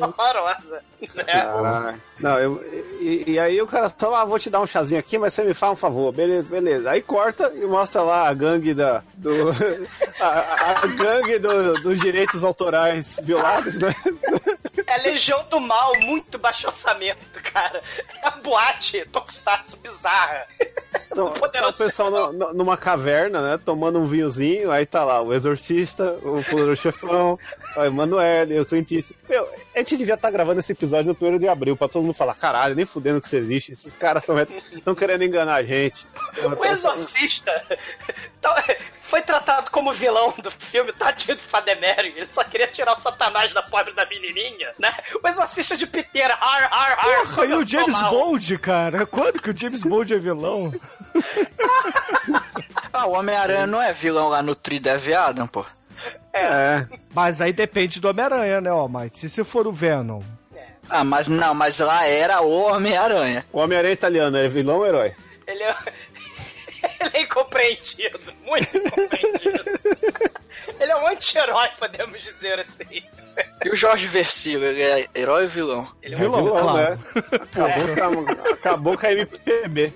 Horrorosa, né? Não, eu, e, e aí o cara fala, ah, vou te dar um chazinho aqui, mas você me faz um favor, beleza, beleza. Aí corta e mostra lá a gangue da. Do, *laughs* a, a- a gangue do- dos direitos autorais violados, né? É a Legião do Mal, muito baixo orçamento, cara. É a boate tokusatsu bizarra. Então, tá o pessoal no- no- numa caverna, né? Tomando um vinhozinho, aí tá lá o Exorcista, o Poderoso Chefão, o Emanuele, o Clint Eastwood. Meu, a gente devia estar gravando esse episódio no primeiro de abril, pra todo mundo falar, caralho, nem fudendo que isso existe. Esses caras são estão querendo enganar a gente. O Exorcista tá- foi tratado como vilão do filme, tadinho do Fademere. Ele só queria tirar o satanás da pobre da menininha, né? O Exorcista de piteira, har, har, har. Porra, e o James mal. Bond, cara? Quando que o James Bond é vilão? *laughs* Ah, o Homem-Aranha não é vilão lá no Tri Dev Adam, pô. É. Mas aí depende do Homem-Aranha, né, ó, mas se, se for o Venom, Ah, mas não, mas lá era o Homem-Aranha. O Homem-Aranha italiano é vilão ou herói? Ele é, *laughs* ele é incompreendido, muito incompreendido. *laughs* ele é um anti-herói, podemos dizer assim. E o Jorge Versilo, ele é herói ou vilão? Ele é um Vilão, vilão, claro. né? Acabou, com a, acabou com a MPB.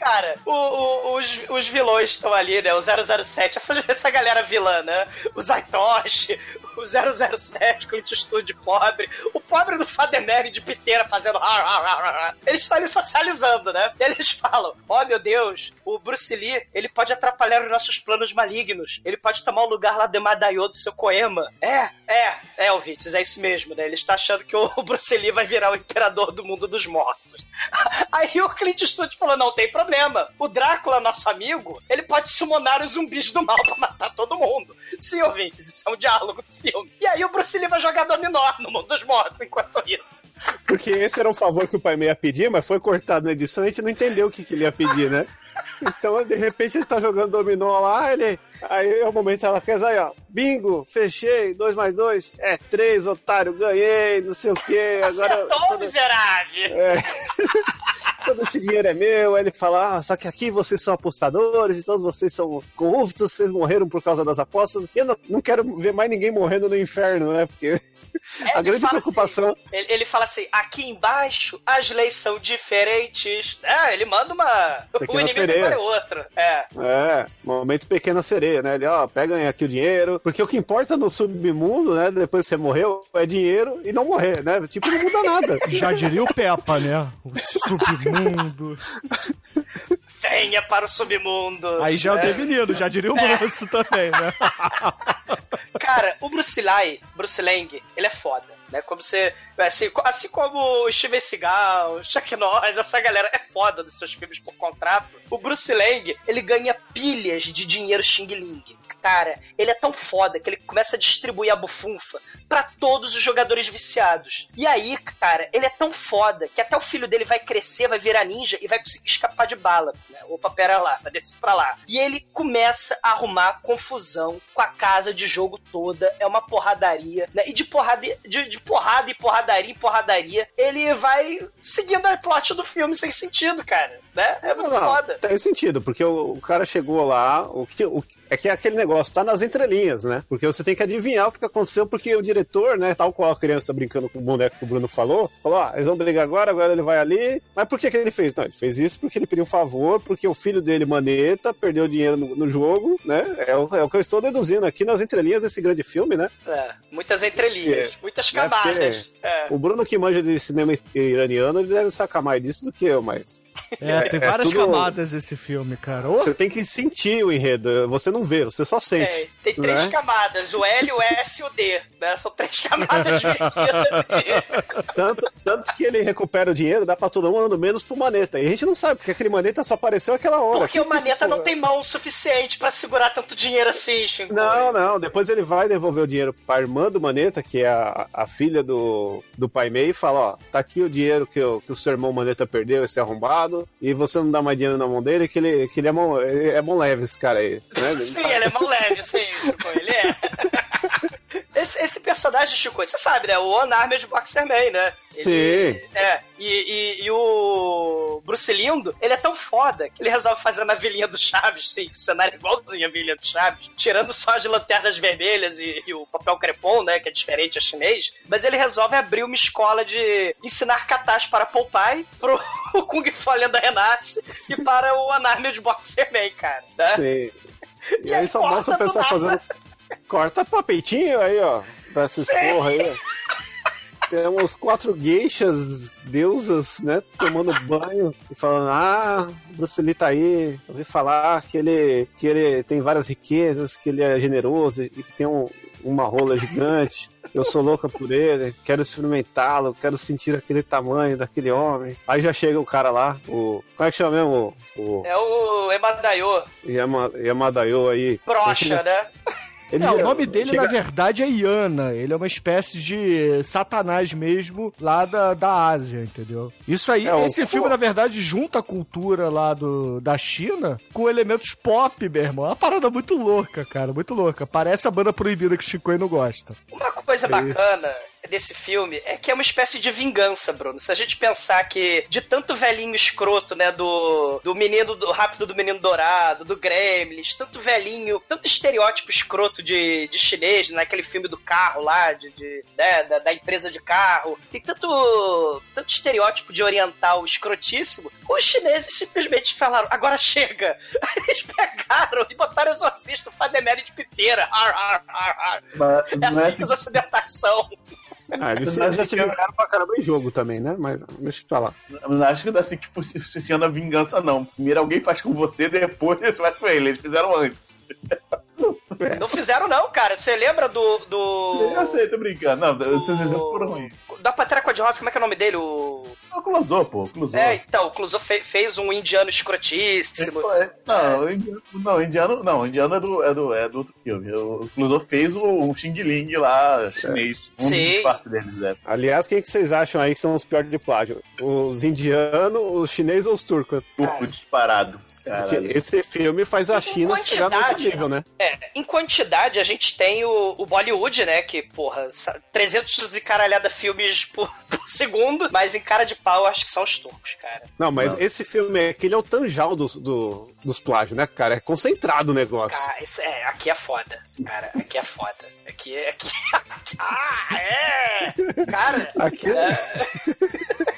Cara, o- o- os, os vilões estão ali, né? O 007, essa, essa galera vilã, né? O Zaitoshi, o 007, Clint Eastwood pobre, o pobre do Fadeneri de piteira fazendo... Eles estão ali socializando, né? E eles falam, oh meu Deus, o Bruce Lee, ele pode atrapalhar os nossos planos malignos. Ele pode tomar o lugar lá de Madaio do seu Koema. É, é, é, ouvintes, é isso mesmo, né? Ele está achando que o *laughs* Bruce Lee vai virar o imperador do mundo dos mortos. *laughs* Aí o Clint Eastwood falou: não tem problema. O Drácula, nosso amigo, ele pode summonar os zumbis do mal *laughs* pra matar todo mundo. Sim, ouvintes, isso é um diálogo do filme. E aí o Bruce Lee vai jogar dominó no mundo dos mortos enquanto isso. Porque esse era um favor que o pai meio ia pedir, mas foi cortado na edição e a gente não entendeu o que, que ele ia pedir, né? *laughs* Então, de repente, ele tá jogando dominó lá, ele. Aí é o momento ela quer aí, ó. Bingo, fechei, dois mais dois, é três, otário, ganhei, não sei o quê. Agora. Acertou, todo- miserável! É. *laughs* Todo esse dinheiro é meu. Aí ele fala: ah, só que aqui vocês são apostadores e todos vocês são corruptos, vocês morreram por causa das apostas. Eu não, não quero ver mais ninguém morrendo no inferno, né? Porque É, a grande fala preocupação. Ele, ele fala assim: aqui embaixo as leis são diferentes. É, ele manda uma. o Pequena inimigo sereia. para o outro. É. É, momento pequena sereia, né? Ele, ó, pega aqui o dinheiro. Porque o que importa no submundo, né? Depois que você morreu, é dinheiro e não morrer, né? Tipo, não muda nada. Já diria o Peppa, né? O submundo. *laughs* Venha para o submundo. Aí já é o É. Devenino, já diria o Bruce também, né? *laughs* Cara, o Bruce Lai, Bruce Lang, ele é foda. Né? Como você. Assim, assim como o Steven Seagal, Chuck Norris, essa galera é foda dos seus filmes por contrato. O Bruce Lang, ele ganha pilhas de dinheiro Xing Ling. Cara, ele é tão foda que ele começa a distribuir a bufunfa pra todos os jogadores viciados. E aí, cara, ele é tão foda que até o filho dele vai crescer, vai virar ninja e vai conseguir escapar de bala. Né? Opa, pera lá, vai descer pra lá. E ele começa a arrumar confusão com a casa de jogo toda. É uma porradaria, né? E de porrada, de, de porrada e porradaria em porradaria, ele vai seguindo a plot do filme sem sentido, cara. Né? É muito Não, foda. Tem sentido, porque o, o cara chegou lá, o que, o, é que é aquele negócio, tá nas entrelinhas, né? Porque você tem que adivinhar o que aconteceu, porque o diretor, né, tal qual a criança brincando com o boneco que o Bruno falou, falou, ah, eles vão brigar agora, agora ele vai ali. Mas por que, que ele fez? Não, ele fez isso porque ele pediu um favor, porque o filho dele, Maneta, perdeu dinheiro no, no jogo, né? É o, é o que eu estou deduzindo aqui nas entrelinhas desse grande filme, né? É, muitas entrelinhas, Sim. muitas camadas. É. O Bruno que manja de cinema iraniano, ele deve sacar mais disso do que eu, mas. É, tem É, é várias tudo- camadas esse filme, cara. Você tem que sentir o enredo, você não vê, você só sente. É, tem três né? camadas, o L, o S e o D, né? São três *laughs* camadas. Tanto, tanto que ele recupera o dinheiro, dá pra todo mundo, menos pro Maneta. E a gente não sabe, porque aquele Maneta só apareceu aquela hora. Porque Que o Maneta não tem mão suficiente pra segurar tanto dinheiro assim, Shinko. Não, não. Depois ele vai devolver o dinheiro pra irmã do Maneta, que é a, a filha do, do pai Mei, e fala: Ó, tá aqui o dinheiro que, o- que o seu irmão Maneta perdeu, esse arrombado, e você não dá mais dinheiro na mão dele, que ele, que ele é, mão, é mão leve, esse cara aí. Né? Sim, sabe- ele é mão leve, sim, Chico, ele é. *laughs* Esse, esse personagem, Chico, você sabe, né? O Unarmed Boxerman, né? Ele- Sim. É, e, e, e o Bruce Lindo, ele é tão foda que ele resolve fazer na vilinha do Chaves, sim, o cenário é igualzinho a vilinha do Chaves, tirando só as lanternas vermelhas e, e o papel crepom, né, que é diferente a chinês, mas ele resolve abrir uma escola de ensinar katas para Popeye, pro *laughs* Kung Fu Lenda Renasce e para o Unarmed Boxerman, cara, né? Sim. E, *laughs* E aí só mostra o pessoal fazendo. Corta pra peitinho aí, ó. Pra essas Sim. porra aí. Temos quatro gueixas, deusas, né? Tomando banho e falando: Ah, Bruce tá aí. Eu ouvi falar que ele, que ele tem várias riquezas, que ele é generoso e que tem um- uma rola gigante. Eu sou louca por ele, quero experimentá-lo, quero sentir aquele tamanho daquele homem. Aí já chega o cara lá, o. Como é que chama mesmo? O, É o Emadayo, Yama, Yamadayo aí. brocha, né? Ele- É, o nome dele, chega- na verdade, é Iana. Ele é uma espécie de satanás mesmo lá da, da Ásia, entendeu? Isso aí, É, o- esse filme, na verdade, junta a cultura lá do, da China com elementos pop, meu irmão. É uma parada muito louca, cara, muito louca. Parece a banda proibida que o Chico não gosta. Uma coisa É bacana desse filme é que é uma espécie de vingança, Bruno. Se a gente pensar que de tanto velhinho escroto, né, do, do menino do rápido do menino dourado, do Gremlins, tanto velhinho, tanto estereótipo escroto de, de chinês, naquele filme do carro lá, de, de né, da, da empresa de carro, tem tanto, tanto estereótipo de oriental escrotíssimo, os chineses simplesmente falaram, agora chega. *laughs* Aí eles pegaram e botaram o exorcista, o Fademere de piteira. Ar, ar, ar, ar. Mas É não é assim que os ocidentais são. Ah, eles já se que- vingaram pra caramba em jogo também, né? Mas deixa eu falar. Não acho que assim, tipo, se se chama vingança, não. Primeiro alguém faz com você, depois *laughs* você faz com ele. Eles fizeram antes. *laughs* Não fizeram, não, cara. Você lembra do. do... Eu sei, tô brincando. Não, esses exemplos foram ruins. Da Pantera Cor-de-Rosa, como é que é o nome dele? O... O Clusou, pô. Clusou. É, então, o Clouseau fe- fez um indiano escrotíssimo. Não, o indiano, não, indiano, não, indiano é do, é do, é do outro filme. O Clusou fez o, o Xing Ling lá, chinês. Um Sim. dos deles, é. Aliás, quem que vocês acham aí que são os piores de plágio? Os indianos, os chineses ou os turcos? Turco disparado. Caralho. Esse filme faz a China chegar no outro nível, né? É, em quantidade, a gente tem o, o Bollywood, né? Que, porra, sa- 300 e caralhada filmes por, *laughs* por segundo, mas em cara de pau, acho que são os turcos, cara. Não, mas Não. esse filme é aquele é o tanjal dos, do, dos plágios, né, cara? É concentrado o negócio. Cara, isso é, aqui é foda. Cara, aqui é foda. Aqui é. *laughs* Aqui, ah, é! Cara, Aqui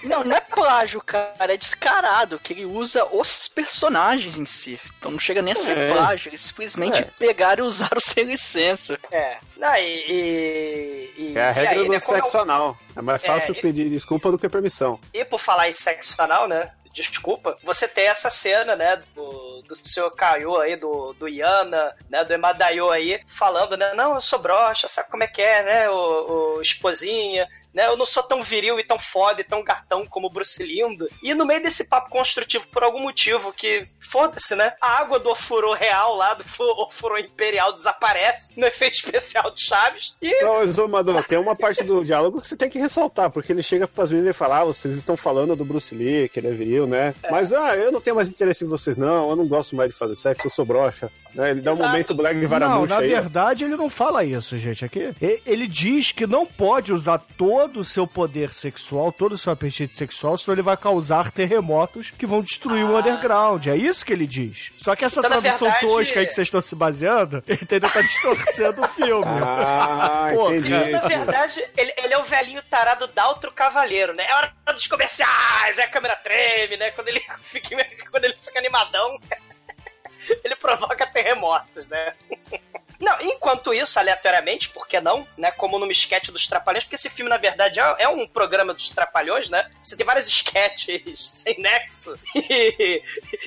Não, não é plágio, cara, é descarado, que ele usa os personagens em si. Então não chega nem a ser É. plágio, eles simplesmente É. pegaram e usaram *laughs* sem licença. é. Não, e. e, e- é a e regra aí, do né, é sexo anal. É mais fácil É, e- pedir desculpa do que permissão. E por falar em sexo anal, né? Desculpa, você tem essa cena, né, do, do seu Caio aí, do, do Iana, né, do Emadaio aí, falando, né, não, eu sou broxa, sabe como é que é, né, o, o esposinha, né, eu não sou tão viril e tão foda e tão gatão como o Bruce Lindo. E no meio desse papo construtivo, por algum motivo que, foda-se, né, a água do ofurô real lá, do fu- *laughs* ofurô imperial desaparece no efeito especial de Chaves, e Não, Exumador, tem uma parte do diálogo que você tem que ressaltar, porque ele chega pras meninas e fala: ah, vocês estão falando do Bruce Lee, que ele é viril, né? Mas, ah, eu não tenho mais interesse em vocês, não, eu não gosto mais de fazer sexo, eu sou broxa. Né? Ele dá um Exato. momento Black Não, Varamuxa na aí. verdade ele não fala isso, gente. Aqui ele diz que não pode usar todo o seu poder sexual, todo o seu apetite sexual, senão ele vai causar terremotos que vão destruir o underground. É isso que ele diz. Só que essa Então, tradução verdade- tosca aí que vocês estão se baseando, *laughs* ele ainda tá distorcendo o filme. Ah, Pô, entendi. cara, Na verdade, ele, ele é o velhinho tarado da outro cavaleiro, né? É hora dos comerciais, é a câmera treme, né? Quando ele *laughs* fica, quando ele fica animadão, *laughs* ele provoca terremotos, né? Não, enquanto isso, aleatoriamente, por que não, né? Como numa esquete dos Trapalhões, porque esse filme, na verdade, é, é um programa dos Trapalhões, né? Você tem várias *laughs* esquetes sem nexo *laughs* e,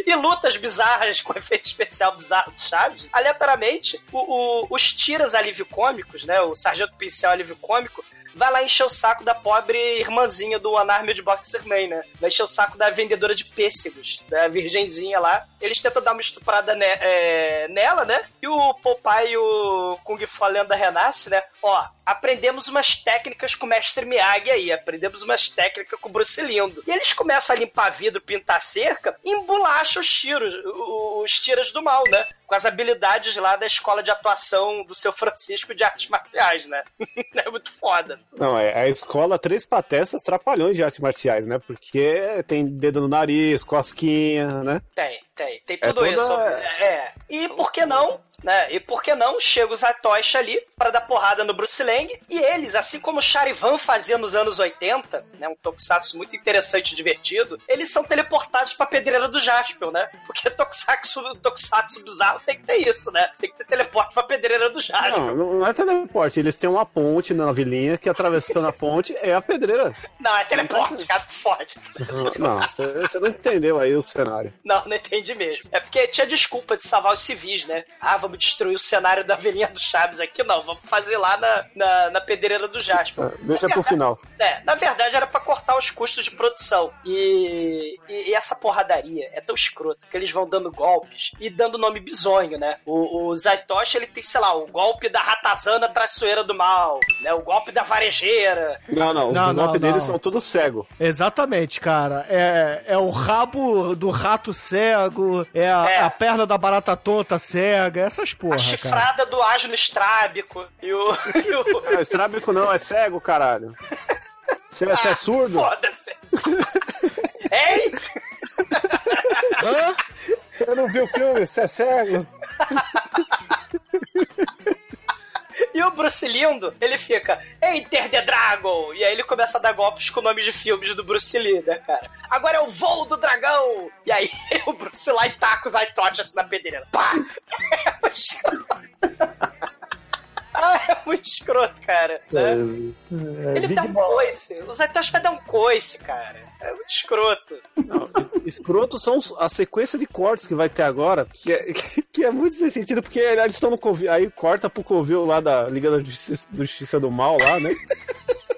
e lutas bizarras com efeito especial bizarro de Chaves. Aleatoriamente, o- o- os tiras alívio cômicos, né? O Sargento Pincel alívio cômico, vai lá encher o saco da pobre irmãzinha do Unarmed Boxerman, né? Vai encher o saco da vendedora de pêssegos, da virgenzinha lá. Eles tentam dar uma estuprada ne- é, nela, né? E o Popeye e o Kung Fu a Lenda Renasce, né? Ó, aprendemos umas técnicas com o mestre Miyagi aí, aprendemos umas técnicas com o Bruce Lindo. E eles começam a limpar vidro, pintar cerca, e embolacha os tiros, os tiras do mal, né? Com as habilidades lá da escola de atuação do seu Francisco de artes marciais, né? *laughs* é muito foda. Não, é a escola Três Patessas Trapalhões de Artes Marciais, né? Porque tem dedo no nariz, cosquinha, né? Tem, tem, tem É tudo toda- isso. É. E por que não, né? E por que não chega os Atosh ali pra dar porrada no Bruce Lang e eles, assim como o Charivan fazia nos anos 80, né? Um tokusatsu muito interessante e divertido, eles são teleportados pra pedreira do Jaspel, né? Porque tokusatsu, tokusatsu bizarro tem que ter isso, né? Tem que ter teleporte pra pedreira do Jaspel. Não, não é teleporte. Eles têm uma ponte na vilinha que atravessando a ponte é a pedreira. Não, é teleporte, cara, fode. Não, você você não entendeu aí o cenário. Não, não entendi mesmo. É porque tinha desculpa de salvar os civis, né? Ah, vamos destruir o cenário da velhinha do Chaves aqui. Não, vamos fazer lá na, na, na pedreira do Jasper. Ah, Deixa pro final. É, na verdade era pra cortar os custos de produção. E, e, e essa porradaria é tão escrota que eles vão dando golpes e dando nome bizonho, né? O, o Zaitoshi, ele tem, sei lá, o golpe da ratazana traiçoeira do mal, né? O golpe da varejeira. Não, não, os golpes deles são tudo cego. Exatamente, cara. É, é o rabo do rato cego cego, é a, É. a perna da barata tonta cega, essas porra, a cara. chifrada do asno estrábico e o. E o... *laughs* Não, estrábico não, é cego, caralho. Você, você é surdo? Foda-se. *laughs* Hein? Hã? Eu não vi o filme, você é cego? *laughs* O Bruce Lindo, ele fica Enter the Dragon! E aí ele começa a dar golpes com nomes de filmes do Bruce Lee, né, cara? Agora é o voo do dragão! E aí *laughs* o Bruce lá e taca os iToches na pedreira. Pá! *laughs* É muito escroto. Ah, é muito escroto, cara. né? Ele dá um coice. Os iToches vai dar um coice, cara. É muito escroto. Não, escroto são a sequência de cortes que vai ter agora, que é, *laughs* que é muito sem sentido, porque eles estão no Covil, aí corta pro Covil lá da Liga da Justiça, do Justiça do Mal lá, né?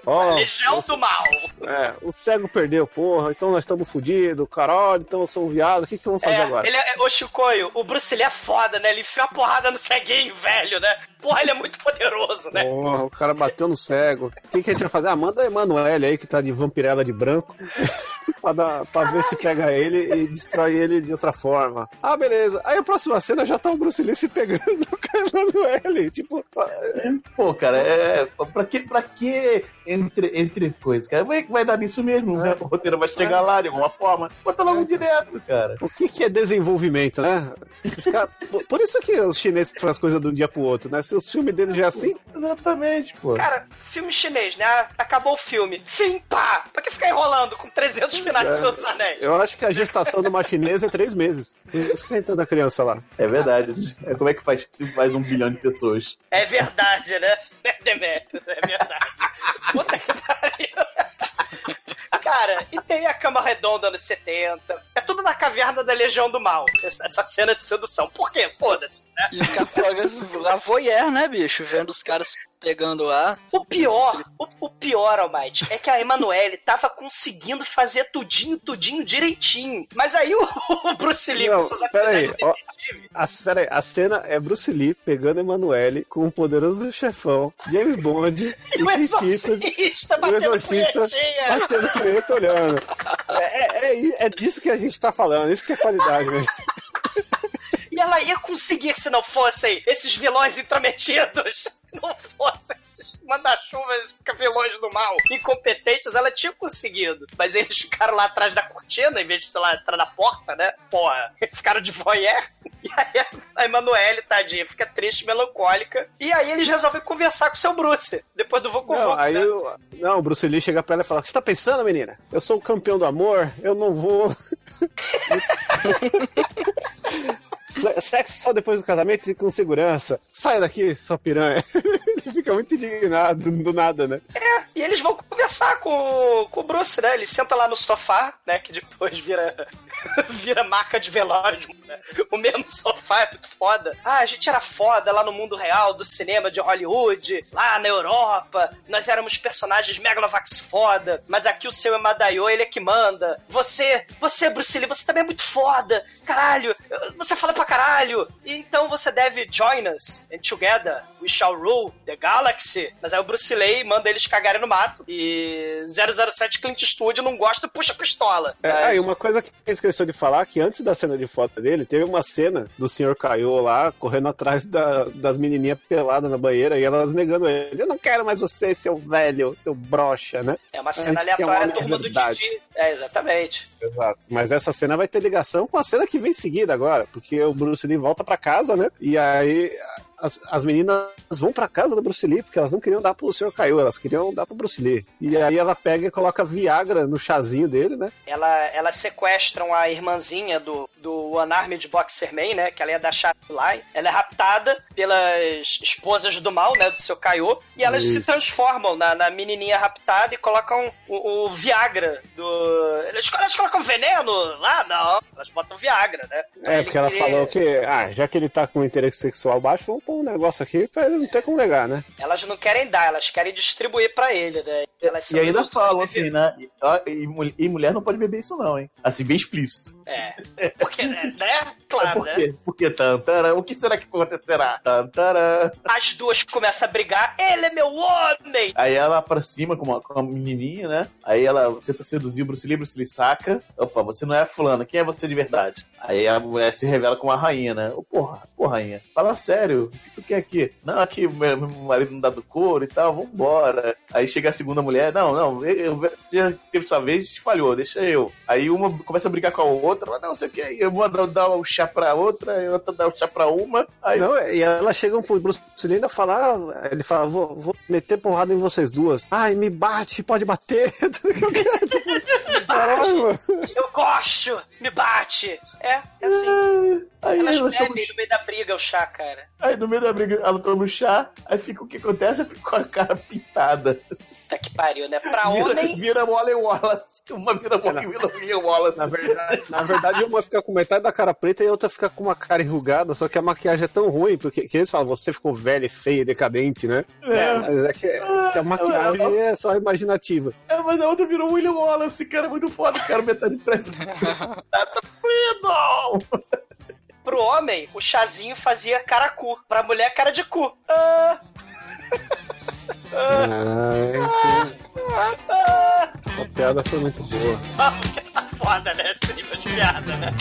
Ó, Legião do Mal. é, o cego perdeu, porra, então nós estamos fodidos, caralho, então eu sou um viado, o que que vamos fazer É, agora? ele é, ô Chicoio, o Bruce Lee é foda, né? Ele enfia a porrada no ceguinho, velho, né? Porra, ele é muito poderoso, né? Porra, o cara bateu no cego. O que, que a gente vai fazer? Ah, manda a Emanuele aí, que tá de vampirela de branco, *laughs* pra, dar, pra ver se pega ele e destrói ele de outra forma. Ah, beleza. Aí a próxima cena já tá o Bruce Lee se pegando *laughs* com a Emanuele. Tipo, Pô, cara, é. Pra que, pra que entre, entre coisas, cara? Vai, vai dar nisso mesmo, né? O roteiro vai chegar lá de alguma forma. Bota logo direto, cara. o que, que é desenvolvimento, né? Caras- por, por isso que os chineses fazem as coisas de um dia pro outro, né? Se os filmes deles já é assim, Exatamente, pô. Cara, filme chinês, né? Acabou o filme. Fim, pá! Pra que ficar enrolando com 300 finais É. dos outros anéis? eu acho que a gestação de uma chinesa é três meses. Isso que tem tanta criança lá. É verdade. É, como é que faz mais um bilhão de pessoas? É verdade, né? É Demetrius, *laughs* é verdade. Puta que pariu. Cara, e tem a cama redonda nos 70. É tudo na caverna da Legião do Mal. Essa, essa cena de sedução. Por quê? Foda-se. né? E os capangas lá voyeur, né, bicho? Vendo os caras pegando lá. O pior, o, o pior, Almighty, é que a Emanuele tava conseguindo fazer tudinho, tudinho direitinho. Mas aí o, o Bruce Lee, Não, com A, pera aí, a cena é Bruce Lee pegando Emanuele com o poderoso chefão, James Bond *laughs* e o Clint Eastwood, exorcista e o batendo exorcista batendo preto olhando. É, é, é, é disso que a gente tá falando, isso que é qualidade, né? *laughs* E ela ia conseguir se não fossem esses vilões intrometidos. Se *laughs* não fossem esses manda-chuvas vilões do mal incompetentes, ela tinha conseguido. Mas eles ficaram lá atrás da cortina, em vez de, sei lá, entrar na porta, né? Porra, ficaram de voyeur. E aí a Emanuele, tadinha, fica triste, melancólica. E aí eles resolvem conversar com o seu Bruce. Depois do Voco Não, aí né? o, não, o Bruce Lee chega pra ela e fala: O que você tá pensando, menina? Eu sou o campeão do amor, eu não vou. *laughs* Se- Sexo só depois do casamento e com segurança. Sai daqui, sua piranha. *laughs* Fica muito indignado do nada, né? E eles vão conversar com, com o Bruce, né? Ele senta lá no sofá, né? Que depois vira, *laughs* vira marca de velório. né? O mesmo sofá é muito foda. Ah, a gente era foda lá no mundo real do cinema de Hollywood, lá na Europa. Nós éramos personagens Megalovax foda. Mas aqui o seu Emadaio, ele é que manda. Você, você, Bruce Lee, você também é muito foda. Caralho, você fala pra caralho. Então você deve join us and together we shall rule the galaxy. Mas aí o Bruce Lee manda eles cagarem no mato. E 007 Clint Eastwood não gosta e puxa a pistola. É, Mas- ah, e uma coisa que ele esqueceu de falar, que antes da cena de foto dele, teve uma cena do senhor Caio lá, correndo atrás da- das menininhas peladas na banheira, e elas negando ele. Eu não quero mais você, seu velho, seu brocha, né? É uma cena aleatória, de turma do. Didi. É, exatamente. Exato. Mas essa cena vai ter ligação com a cena que vem em seguida agora, porque o Bruce Lee volta pra casa, né? E aí as, as meninas vão pra casa do Bruce Lee, porque elas não queriam dar pro Sr. Caio, elas queriam dar pro Bruce Lee. E aí ela pega e coloca Viagra no chazinho dele, né? Ela, elas sequestram a irmãzinha do, do Unarmed Boxer Man, né? Que ela ia da Line. Ela é raptada pelas esposas do mal, né? Do seu Kaiô. E elas se Isso. transformam na, na menininha raptada e colocam o, o Viagra do... Eles, elas colocam veneno lá? Não. Elas botam Viagra, né? É, porque ela queria- falou que, ah, já que ele tá com interesse sexual baixo, vamos pôr um negócio aqui pra ele não ter como negar, né? Elas não querem dar, elas querem distribuir pra ele, né? Elas E ainda falam né? assim, né? E, e mul- e mulher não pode beber isso, não, hein? Assim, bem explícito. É. Porque, né? Né? Claro, por né? quê? Por que tantara? O que será que acontecerá? Tantara. As duas começam a brigar. Ele é meu homem! Aí ela aproxima com uma, com uma menininha, né? Aí ela tenta seduzir o Bruce Lee, Bruce Lee saca. Opa, você não é fulana, quem é você de verdade? Aí a mulher se revela como a rainha, né? Ô, porra, porra, rainha, fala sério, o que tu quer aqui? Não, aqui meu, meu marido não dá do couro e tal, vambora. Aí chega a segunda mulher, não, não, eu, eu- já teve sua vez e falhou, deixa eu. Aí uma começa a brigar com a outra, mas não sei o que, eu vou dar, dar o chá pra outra, e outra dá o chá pra uma. Aí Não, e elas chegam pro Bruce Lee ainda falar, ele fala, vou, vou meter porrada em vocês duas. Ai, me bate, pode bater. *laughs* tipo, caralho, mano. Eu gosto! Me bate! É, é assim. Aí Elas elas tomam no meio da briga o chá, cara. Aí no meio da briga ela toma o chá, aí fica o que acontece? Ela fica com a cara pintada. Puta que pariu, né? Pra Vira, homem, vira Wally Wallace. Uma vira Wally William Wallace. Na verdade, na verdade, uma fica com metade da cara preta e a outra fica com uma cara enrugada, só que a maquiagem é tão ruim, porque que eles falam, você ficou velha, feia, decadente, né? É. Mas é que, que a maquiagem é só imaginativa. É, mas a outra virou William Wallace, cara, é muito foda, cara, metade preta. *laughs* Tata Freedom! pro homem, o chazinho fazia caracu. Pra mulher, cara de cu. Ah, Ah, essa piada foi muito boa. tá foda, né? Esse nível de piada, né?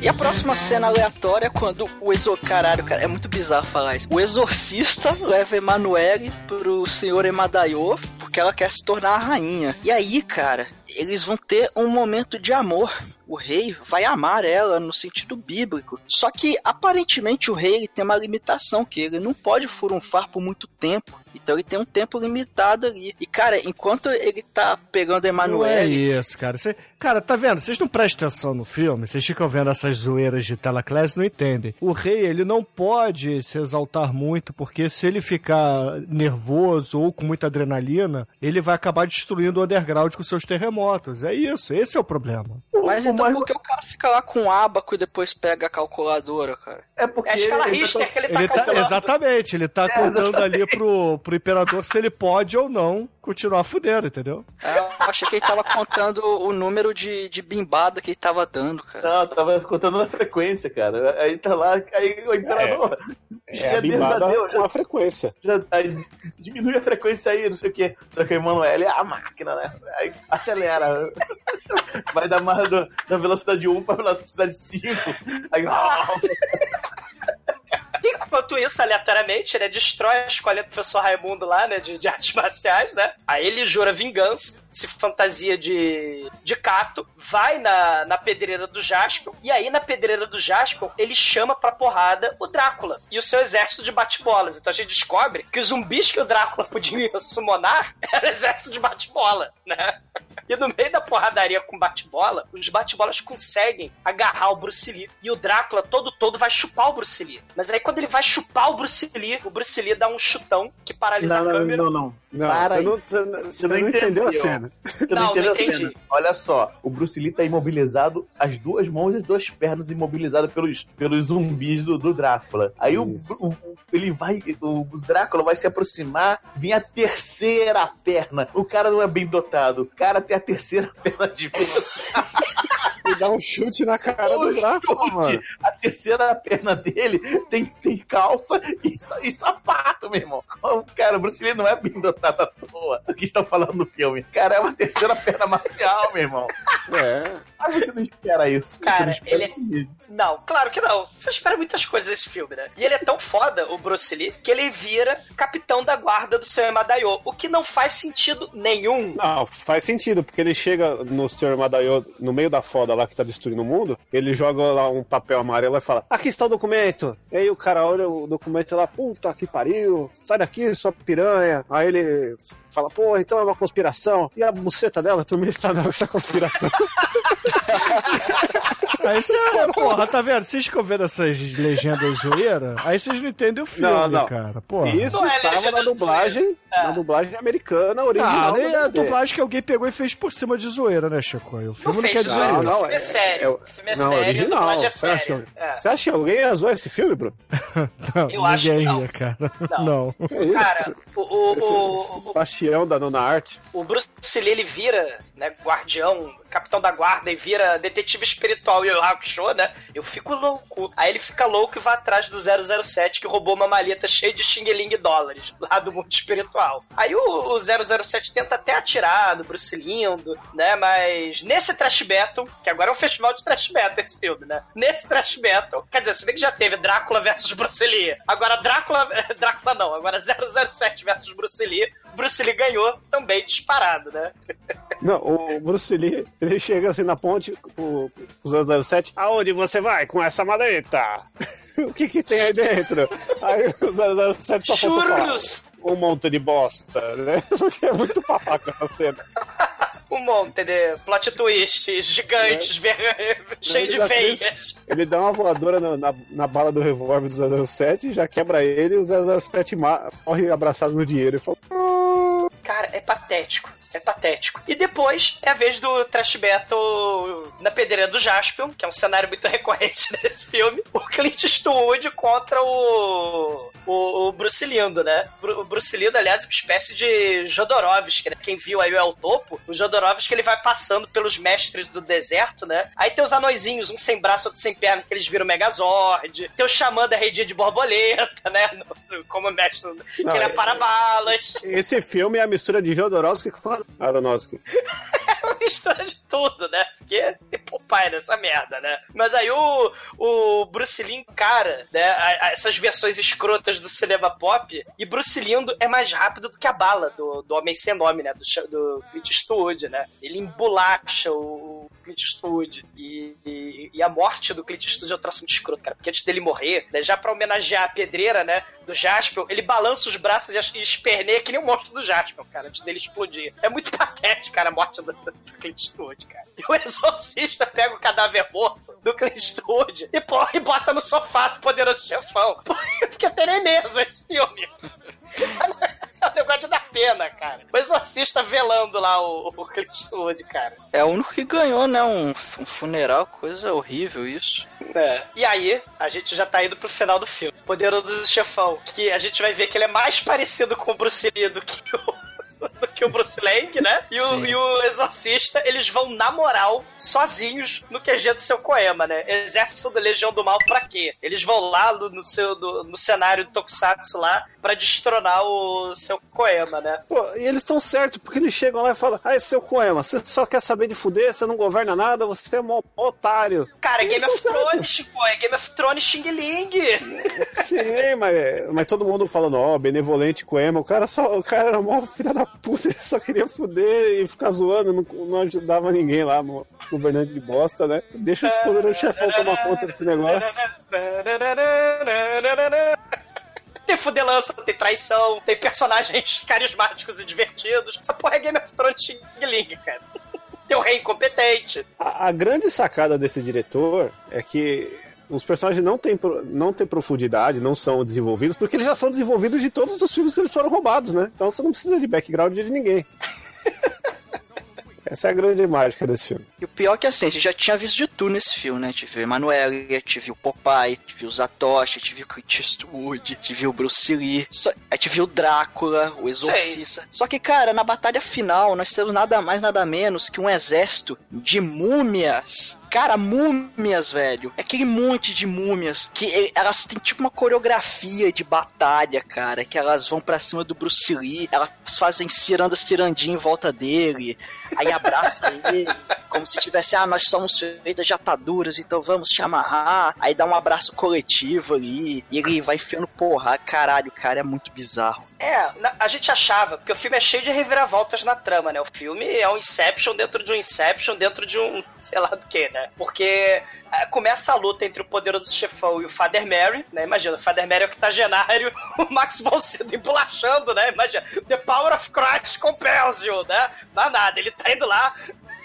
E a próxima cena aleatória é quando o exor... Caralho, cara, é muito bizarro falar isso. O exorcista leva Emanuele pro senhor Emadayo porque ela quer se tornar a rainha. E aí, cara, eles vão ter um momento de amor. O rei vai amar ela no sentido bíblico. Só que, aparentemente, o rei ele tem uma limitação, que ele não pode furunfar por muito tempo. Então ele tem um tempo limitado ali. E, cara, enquanto ele tá pegando a é Emanuele... isso, cara. Cê- cara, tá vendo? Vocês não prestam atenção no filme, vocês ficam vendo essas zoeiras de teleclass e não entendem. O rei, ele não pode se exaltar muito, porque se ele ficar nervoso ou com muita adrenalina, ele vai acabar destruindo o underground com seus terremotos. É isso, esse é o problema. Mas então por que o cara fica lá com o abaco e depois pega a calculadora, cara? É porque É a escala ele- Richter que ele tá Ele tá, exatamente, ele tá contando ali pro, pro imperador se ele pode ou não continuar fudendo, entendeu? É, Eu achei que ele tava contando o número de, de bimbada que ele tava dando, cara. Não, tava contando na frequência, cara. Aí tá lá, aí o imperador. É *laughs* a bimbada com a frequência. já, aí diminui a frequência aí, não sei o quê. Só que o Emanuele é a máquina, né? Aí acelera. *laughs* Vai da, marra do- da velocidade 1 pra velocidade 5. Aí, *laughs* *laughs* *laughs* Enquanto isso, aleatoriamente, né, destrói a escola do professor Raimundo lá, né, de, de artes marciais, né? Aí ele jura vingança, se fantasia de, de Cato, vai na, na pedreira do Jaspion, e aí na pedreira do Jaspion, ele chama pra porrada o Drácula e o seu exército de bate-bolas. Então a gente descobre que os zumbis que o Drácula *laughs* podia summonar *laughs* era exército de bate-bola, né? E no meio da porradaria com bate-bola, os bate-bolas conseguem agarrar o Bruce Lee. E o Drácula todo todo vai chupar o Bruce Lee. Mas aí quando ele vai chupar o Bruce Lee, o Bruce Lee dá um chutão que paralisa não, a câmera. não, não. Não, Para você aí. não, você não- você não entendeu a cena. Não, não entendi. Olha só, o Bruce Lee tá imobilizado, as duas mãos e as duas pernas imobilizadas pelos, pelos zumbis do, do Drácula. Aí o- o- ele vai, o Drácula vai se aproximar, vem a terceira perna. O cara não é bem dotado, o cara tem a terceira *laughs* perna de E dá um chute na cara do Drácula, mano. A terceira perna dele tem, tem calça e, e sapato, meu irmão. Cara, o Bruce Lee não é bem dotado à toa. O que estão falando no filme? Cara, é uma terceira *laughs* perna marcial, meu irmão. É. Aí você não espera isso. Cara, você não espera ele é- isso mesmo. Não, claro que não. Você espera muitas coisas desse filme, né? E ele é tão foda, o Bruce Lee, que ele vira capitão da guarda do seu Emadayo, o que não faz sentido nenhum. Não, faz sentido, porque ele chega no Sr. Madayo, no meio da foda lá que tá destruindo o mundo, ele joga lá um papel amarelo e fala: Aqui está o documento. E aí o cara olha o documento lá, puta que pariu, sai daqui, sua piranha. Aí ele fala: Pô, então é uma conspiração. E a buceta dela também está nessa conspiração. *laughs* Aí é, *laughs* porra, tá vendo? Vocês ficam vendo essas legendas zoeira, aí vocês não entendem o filme, Não, não. cara. Porra. Isso Não é estava legenda na dublagem, É. na dublagem americana original. Ah, nem do a dublagem que alguém pegou e fez por cima de zoeira, né, Chico? O filme não, fez quer dizer. Não, isso. não, O filme é sério. O filme é não, sério, a original. dublagem é Você acha, É. você acha que alguém azou esse filme, Bruno? *laughs* Não, Eu acho que ninguém não. ia, cara. *laughs* Não. Não. Cara, o, o, esse, o, esse bastião da nona arte. o Bruce Lee, ele vira, né, guardião, capitão da guarda e vira detetive espiritual e o Hakusho, né? Eu fico louco. Aí ele fica louco e vai atrás do 007 que roubou uma maleta cheia de xing-ling dólares *laughs* lá do mundo espiritual. Aí o, o 007 tenta até atirar no Bruce Lindo, né? Mas nesse trash battle, que agora é um festival de trash battle esse filme, né? Nesse trash battle, quer dizer, se bem que já teve Drácula versus Bruce Lee. Agora Drácula, *laughs* Drácula não, agora 007 versus Bruce Lee. Bruce Lee ganhou também disparado, né? Não, o Bruce Lee, ele chega assim na ponte, o, o 007, aonde você vai com essa maleta? *laughs* o que que tem aí dentro? Aí o 007 só Churros! um monte de bosta, né? *laughs* Porque é muito papaco essa cena. Um monte de plot twists gigantes, ver- cheio de veias. três- Ele dá uma voadora na, na, na bala do revólver do 007, já quebra ele e o 007 ma- morre abraçado no dinheiro e fala, Cara, é patético. É patético. E depois é a vez do Trash Battle na pedreira do Jaspion, que é um cenário muito *laughs* recorrente nesse filme. O Clint Eastwood contra o, o, o Bruce Lindo, né? O Bruce Lindo, aliás, é uma espécie de Jodorowsky, né? Quem viu aí o El Topo, o Jodorowsky ele vai passando pelos mestres do deserto, né? Aí tem os anõezinhos, um sem braço, outro sem perna, que eles viram Megazord. Tem o Xamã da Redia de Borboleta, né? *laughs* Como mestre, que Não, ele é é- para-balas. esse filme é a mistura de Jodorowsky com Aronofsky. *laughs* uma mistura de tudo, né? Porque tem Popeye nessa merda, né? Mas aí o, o Bruce Lee encara, né? a- a- essas versões escrotas do cinema pop e Bruce Lindo é mais rápido do que a bala do, do Homem Sem Nome, né? Do, do Clint Eastwood, né? Ele embolacha o Clint Eastwood e, e, e a morte do Clint Eastwood é um troço muito escroto, cara. Porque antes dele morrer, né, já pra homenagear a pedreira, né? Do Jaspion, ele balança os braços e esperneia que nem o monstro do Jaspion, cara, antes dele explodir. É muito *laughs* patético, cara, a morte do, do Clint Eastwood, cara. E o exorcista pega o cadáver morto do Clint Eastwood e, pô, e bota no sofá do poderoso chefão. Pô, Fica teneneza esse filme. *laughs* É um negócio de dar pena, cara. O exorcista velando lá o, o Clint Eastwood, cara. É o único que ganhou, né? Um, um funeral, coisa horrível isso. É. E aí, a gente já tá indo pro final do filme. Poderoso Chefão, que a gente vai ver que ele é mais parecido com o Bruce Lee do que o. *laughs* Do que o Bruce Lang, né? E o, Sim. e o Exorcista, eles vão na moral, sozinhos, no QG do seu Koema, né? Exército da Legião do Mal pra quê? Eles vão lá no, no seu, do- no cenário do Tokusatsu lá pra destronar o seu Koema, né? Pô, e eles estão certos, porque eles chegam lá e falam: Ai, seu Coema, você só quer saber de fuder, você não governa nada, você é um otário. Cara, Game of. Thrones, Chico, é Game of Thrones Xing Ling. Sim, mas, mas todo mundo falando, ó, benevolente Coema, o cara só, o cara era mó filha da puta, *laughs* ele só queria fuder e ficar zoando, não, não ajudava ninguém lá, no governante de bosta, né? Deixa o poderoso chefão tomar conta desse negócio. Tem fudelança, tem traição, tem personagens *laughs* carismáticos e divertidos. Essa porra é Game of Thrones Xing Ling, cara. *laughs* Tem o rei incompetente. A, a grande sacada desse diretor é que os personagens não têm, não têm profundidade, não são desenvolvidos, porque eles já são desenvolvidos de todos os filmes que eles foram roubados, né? Então você não precisa de background de ninguém. *laughs* Essa é a grande mágica desse filme. E o pior é que assim, a gente já tinha visto de tudo nesse filme, né? A gente viu Emanuele, a gente viu o Popeye, a gente viu o Zatoshi, a gente viu o Clint Eastwood, a gente viu o Bruce Lee, só- a gente viu o Drácula, o Exorcista. Só que, cara, na batalha final, nós temos nada mais, nada menos que um exército de múmias. Cara, múmias, velho. É aquele monte de múmias que elas têm tipo uma coreografia de batalha, cara. Que elas vão pra cima do Bruce Lee, elas fazem ciranda cirandinha em volta dele, aí abraça *laughs* ele, como se tivesse, ah, nós somos feitas de ataduras, então vamos te amarrar. Aí dá um abraço coletivo ali, e ele vai enfiando porra. Caralho, cara, é muito bizarro. É, a gente achava, porque o filme é cheio de reviravoltas na trama, né? O filme é um Inception dentro de um Inception dentro de um sei lá do que, né? Porque é, começa a luta entre o poderoso chefão e o Father Mary, né? Imagina, o Father Mary é o octogenário, *laughs* o Max von Sydow embolachando, né? Imagina, The Power of Christ compels you, né? Não é nada, ele tá indo lá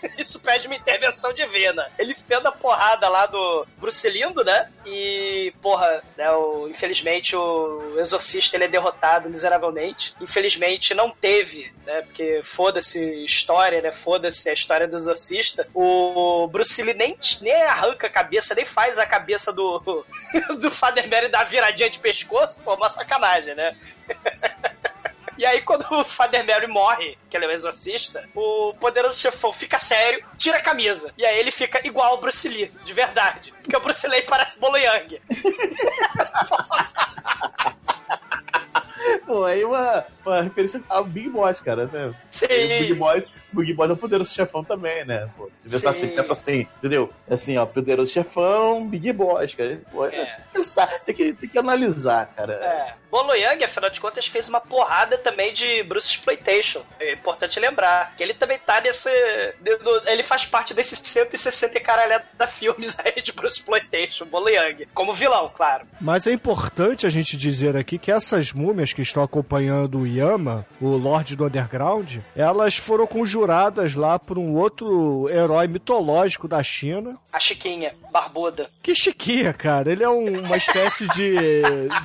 *laughs* Isso pede uma intervenção divina. Ele fenda a porrada lá do Bruce Lindo, né? E, porra, né, o, infelizmente o exorcista ele é derrotado miseravelmente. Infelizmente não teve, né? Porque foda-se história, né? Foda-se a história do exorcista. O Bruce Lee nem, nem arranca a cabeça, nem faz a cabeça do, *laughs* do Father Mary dar viradinha de pescoço. Pô, uma sacanagem, né? *laughs* E aí, quando o Father Mary morre, que ele é o exorcista, o poderoso chefão fica sério, tira a camisa. E aí ele fica igual ao Bruce Lee, de verdade. Porque o Bruce Lee parece Bolo Yang. *laughs* Pô, aí uma, uma referência ao Big Boss, cara, né? Sim. O Big Boss, o Big Boss é o poderoso chefão também, né? Pô, pensa assim, Sim. pensa assim, entendeu? Assim, ó, poderoso chefão, Big Boss, cara. Pô, É. pensar, tem que, tem que analisar, cara. É. Bolo Yang, afinal de contas, fez uma porrada também de Bruce Exploitation. É importante lembrar que ele também tá nesse. Ele faz parte desses 160 e caralhada filmes aí de Bruce Exploitation, Bolo Yang. Como vilão, claro. Mas é importante a gente dizer aqui que essas múmias que estão acompanhando o Yama, o Lorde do Underground, elas foram conjuradas lá por um outro herói mitológico da China. A Chiquinha, barbuda. Que chiquinha, cara. Ele é um- uma espécie de,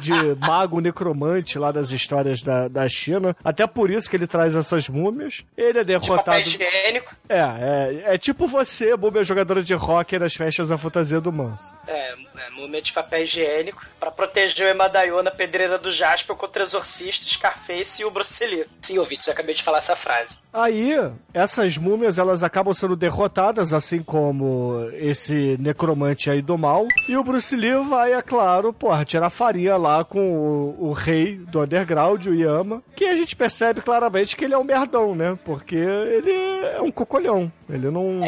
de mago necromante lá das histórias da, da China. Até por isso que ele traz essas múmias. Ele é derrotado. higiênico. É, é, é tipo você, múmia jogadora de rock nas festas da fantasia do Manso. É, é, múmia de papel higiênico pra proteger o Emadaio na pedreira do Jasper contra o Exorcista, Scarface e o Bruce Lee. Sim, ouvintes, eu acabei de falar essa frase. Aí, essas múmias, elas acabam sendo derrotadas, assim como esse necromante aí do mal. E o Bruce Lee vai, é claro, porra, tirar farinha lá com o, o rei do underground, o Yama. Que a gente percebe claramente que ele é um merdão, né? Porque ele é um cocolhão. Ele não...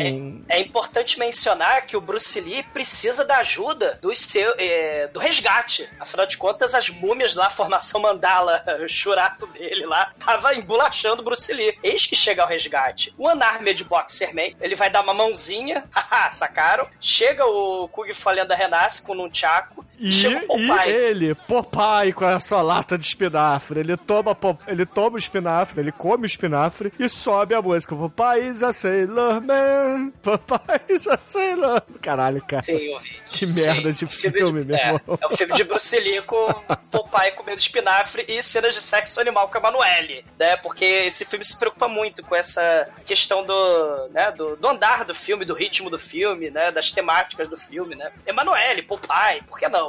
É importante mencionar que o Bruce Lee precisa da ajuda do, seu, é, do resgate. Afinal de contas, as múmias lá, a formação mandala, *laughs* o churato dele lá, tava embolachando o Bruce Lee. Eis que chega ao resgate. O Unarmed Boxerman, ele vai dar uma mãozinha, *laughs* sacaram? Chega o Kung Fu Renasce com um Nunchaku. E, e ele, Popeye, com a sua lata de espinafre, ele toma, ele toma o espinafre, ele come o espinafre e sobe a música. Popeye a Sailor Man, *laughs* Popeye a Sailor Man. Caralho, cara. Sim. Que merda Sim, de filme filme, meu é, irmão. é o filme de Bruce com *laughs* Popeye comendo espinafre e cenas de sexo animal com a Manuele, né? Porque esse filme se preocupa muito com essa questão do, né, do, do andar do filme, do ritmo do filme, né? Das temáticas do filme, né? Emanuele, Popeye, por que não?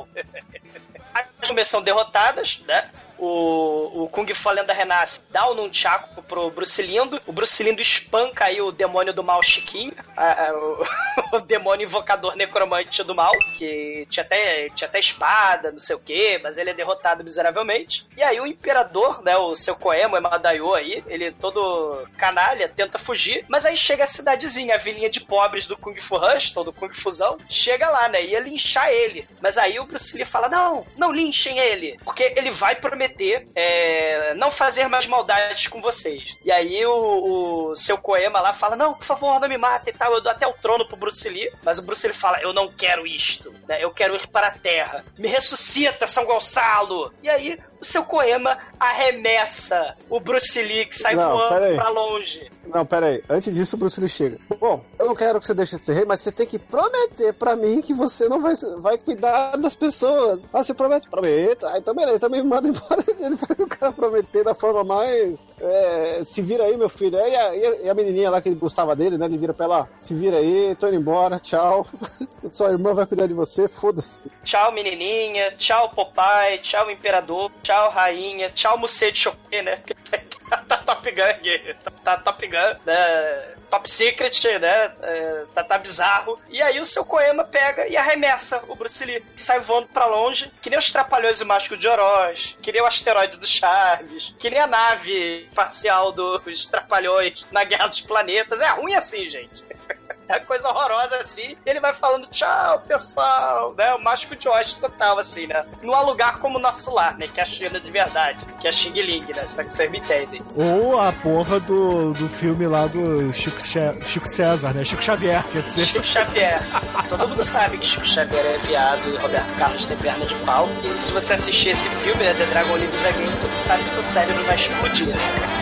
As múmias são derrotadas, né? O, o Kung Fu Lenda Renasce dá o Nunchaku pro Bruce Lindo. O Bruce Lindo espanca aí o demônio do mal Chiquinho. a- a- o, *laughs* o demônio invocador necromante do mal. Que tinha até, tinha até espada, não sei o que, mas ele é derrotado miseravelmente. E aí o imperador, né? O seu Koemo, Emadaio aí, ele todo canalha, tenta fugir. Mas aí chega a cidadezinha, a vilinha de pobres do Kung Fu Rush, do Kung Fusão. Chega lá, né? Ia linchar ele. Mas aí o Bruce Lee fala: Não, não linchem ele. Porque ele vai prometer é, não fazer mais maldades com vocês. E aí o, o seu Koema lá fala: Não, por favor, não me mate e tal. Eu dou até o trono pro Bruce Lee. Mas o Bruce Lee fala: Eu não quero isto. Né? Eu quero ir para a terra. Me ressuscita, São Gonçalo. E aí o seu Koema arremessa o Bruce Lee que sai Não, voando pra longe. Não, pera aí. Antes disso, o Bruce Lee chega. Bom, eu não quero que você deixe de ser rei, mas você tem que prometer pra mim que você não vai, vai cuidar das pessoas. Ah, você promete? Prometo. Ah, então beleza, então me manda embora. *laughs* Ele vai o cara prometer da forma mais... é, se vira aí, meu filho. E a- e a menininha lá que gostava dele, né? Ele vira pra ela, se vira aí, tô indo embora, tchau. *laughs* Sua irmã vai cuidar de você, foda-se. Tchau, menininha. Tchau, Popeye. Tchau, Imperador. Tchau, Rainha. Tchau, Musei de Chopin, né? Porque *laughs* tá, tá Top Gun. Tá, tá Top Gun, né? Top Secret, né? É, tá, tá bizarro. E aí o seu Koema pega e arremessa o Bruce Lee. Que sai voando pra longe. Que nem os Trapalhões do Mágico de Oroz. Que nem o asteroide do Chaves. Que nem a nave parcial dos Trapalhões na Guerra dos Planetas. É ruim assim, gente. *laughs* *laughs* É coisa horrorosa assim. E ele vai falando tchau, pessoal, né? O mágico de Oz total, assim, né? Não há lugar como o nosso lar, né? Que é a China de verdade. Que é a Xing Ling, né? Será que vocês me entendem? Ou a porra do, do filme lá do Chico, Chico César, né? Chico Xavier, quer dizer. Chico Xavier. Todo mundo sabe que Chico Xavier é viado e Roberto Carlos tem perna de pau. E se você assistir esse filme, né? The Dragon Lives Again, tu sabe que seu cérebro vai explodir, né?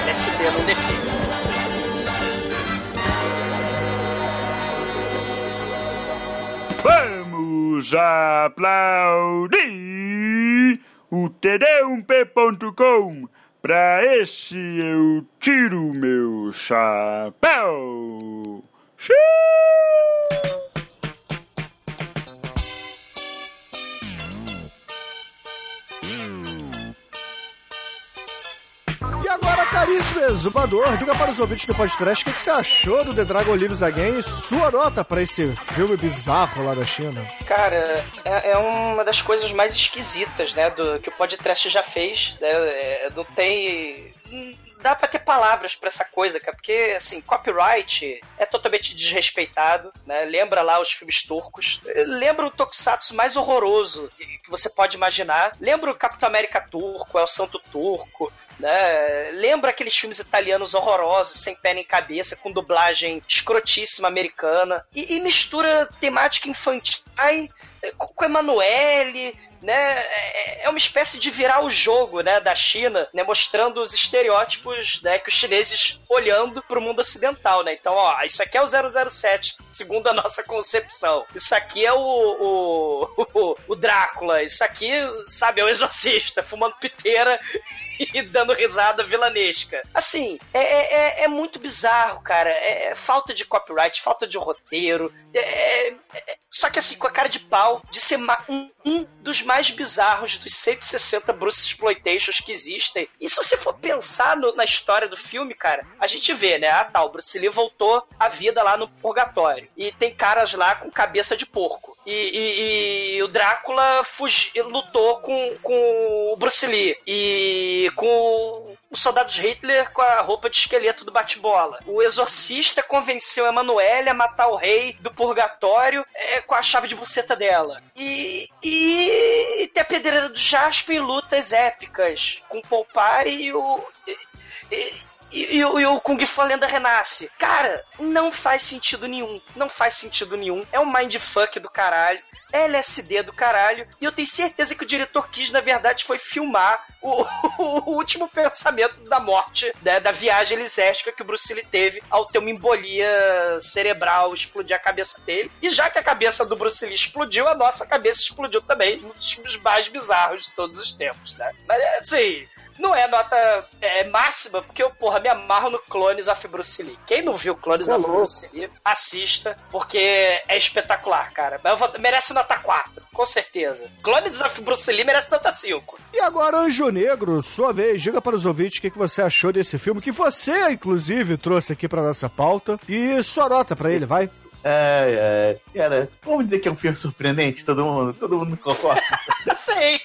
LSD não define. Vamos aplaudir o td1p.com. Pra esse eu tiro meu chapéu. Xiii! Caríssimo exumador, diga para os ouvintes do podcast o que, que você achou do The Dragon Lives Again e sua nota para esse filme bizarro lá da China. Cara, é, é uma das coisas mais esquisitas, né, do que o podcast já fez. Né, é, não tem. Dá pra ter palavras pra essa coisa, cara, porque, assim, copyright é totalmente desrespeitado, né? Lembra lá os filmes turcos. Lembra o Tokusatsu mais horroroso que você pode imaginar. Lembra o Capitão América turco, é o Santo Turco, né? Lembra aqueles filmes italianos horrorosos, sem pé nem cabeça, com dublagem escrotíssima americana. E, e mistura temática infantil com Emanuele, né? É, é uma espécie de virar o jogo, né, da China, né, mostrando os estereótipos, né, que os chineses olhando pro mundo ocidental, né? Então, ó, isso aqui é o 007, segundo a nossa concepção. Isso aqui é o o, *laughs* o, o Drácula, isso aqui, sabe, é o exorcista fumando piteira e *laughs* dando risada vilanesca. Assim, é, é, é- é muito bizarro, cara. É, é falta de copyright, falta de roteiro. É, é- é- só que assim, com a cara de pau de ser um, um dos mais bizarros dos 160 Bruce Exploitations que existem. E se você for pensar no- na história do filme, cara, a gente vê, né? Ah, tá, o Bruce Lee voltou à vida lá no purgatório. E tem caras lá com cabeça de porco. E, e- e o Drácula fugi, lutou com, com o Bruce Lee. E com os soldados Hitler com a roupa de esqueleto do bate-bola. O exorcista convenceu a Emanuele a matar o rei do purgatório é, com a chave de buceta dela. E, e tem a pedreira do Jasper e lutas épicas com o Poupar e o. e- e- e, e o- Kung Fu Lenda Renasce. Cara, não faz sentido nenhum. Não faz sentido nenhum. É um mindfuck do caralho. É LSD do caralho. E eu tenho certeza que o diretor quis, na verdade, foi filmar o, *laughs* o último pensamento da morte, né, da viagem liséstica que o Bruce Lee teve ao ter uma embolia cerebral, explodir a cabeça dele. E já que a cabeça do Bruce Lee explodiu, a nossa cabeça explodiu também, um dos filmes mais bizarros de todos os tempos, né? Mas assim. Não é nota é, máxima, porque eu, porra, me amarro no Clones of Bruce Lee. Quem não viu Clones Você é of. Bruce Lee, assista, porque é espetacular, cara. Vou- merece nota 4, com certeza. Clones of Bruce Lee merece nota 5. E agora, Anjo Negro, sua vez, diga para os ouvintes o que, que você achou desse filme, que você, inclusive, trouxe aqui para nossa pauta. E sua nota para ele, vai. É, é. Cara, vamos dizer que é um filme surpreendente, todo mundo, todo mundo concorda. *laughs* Sei.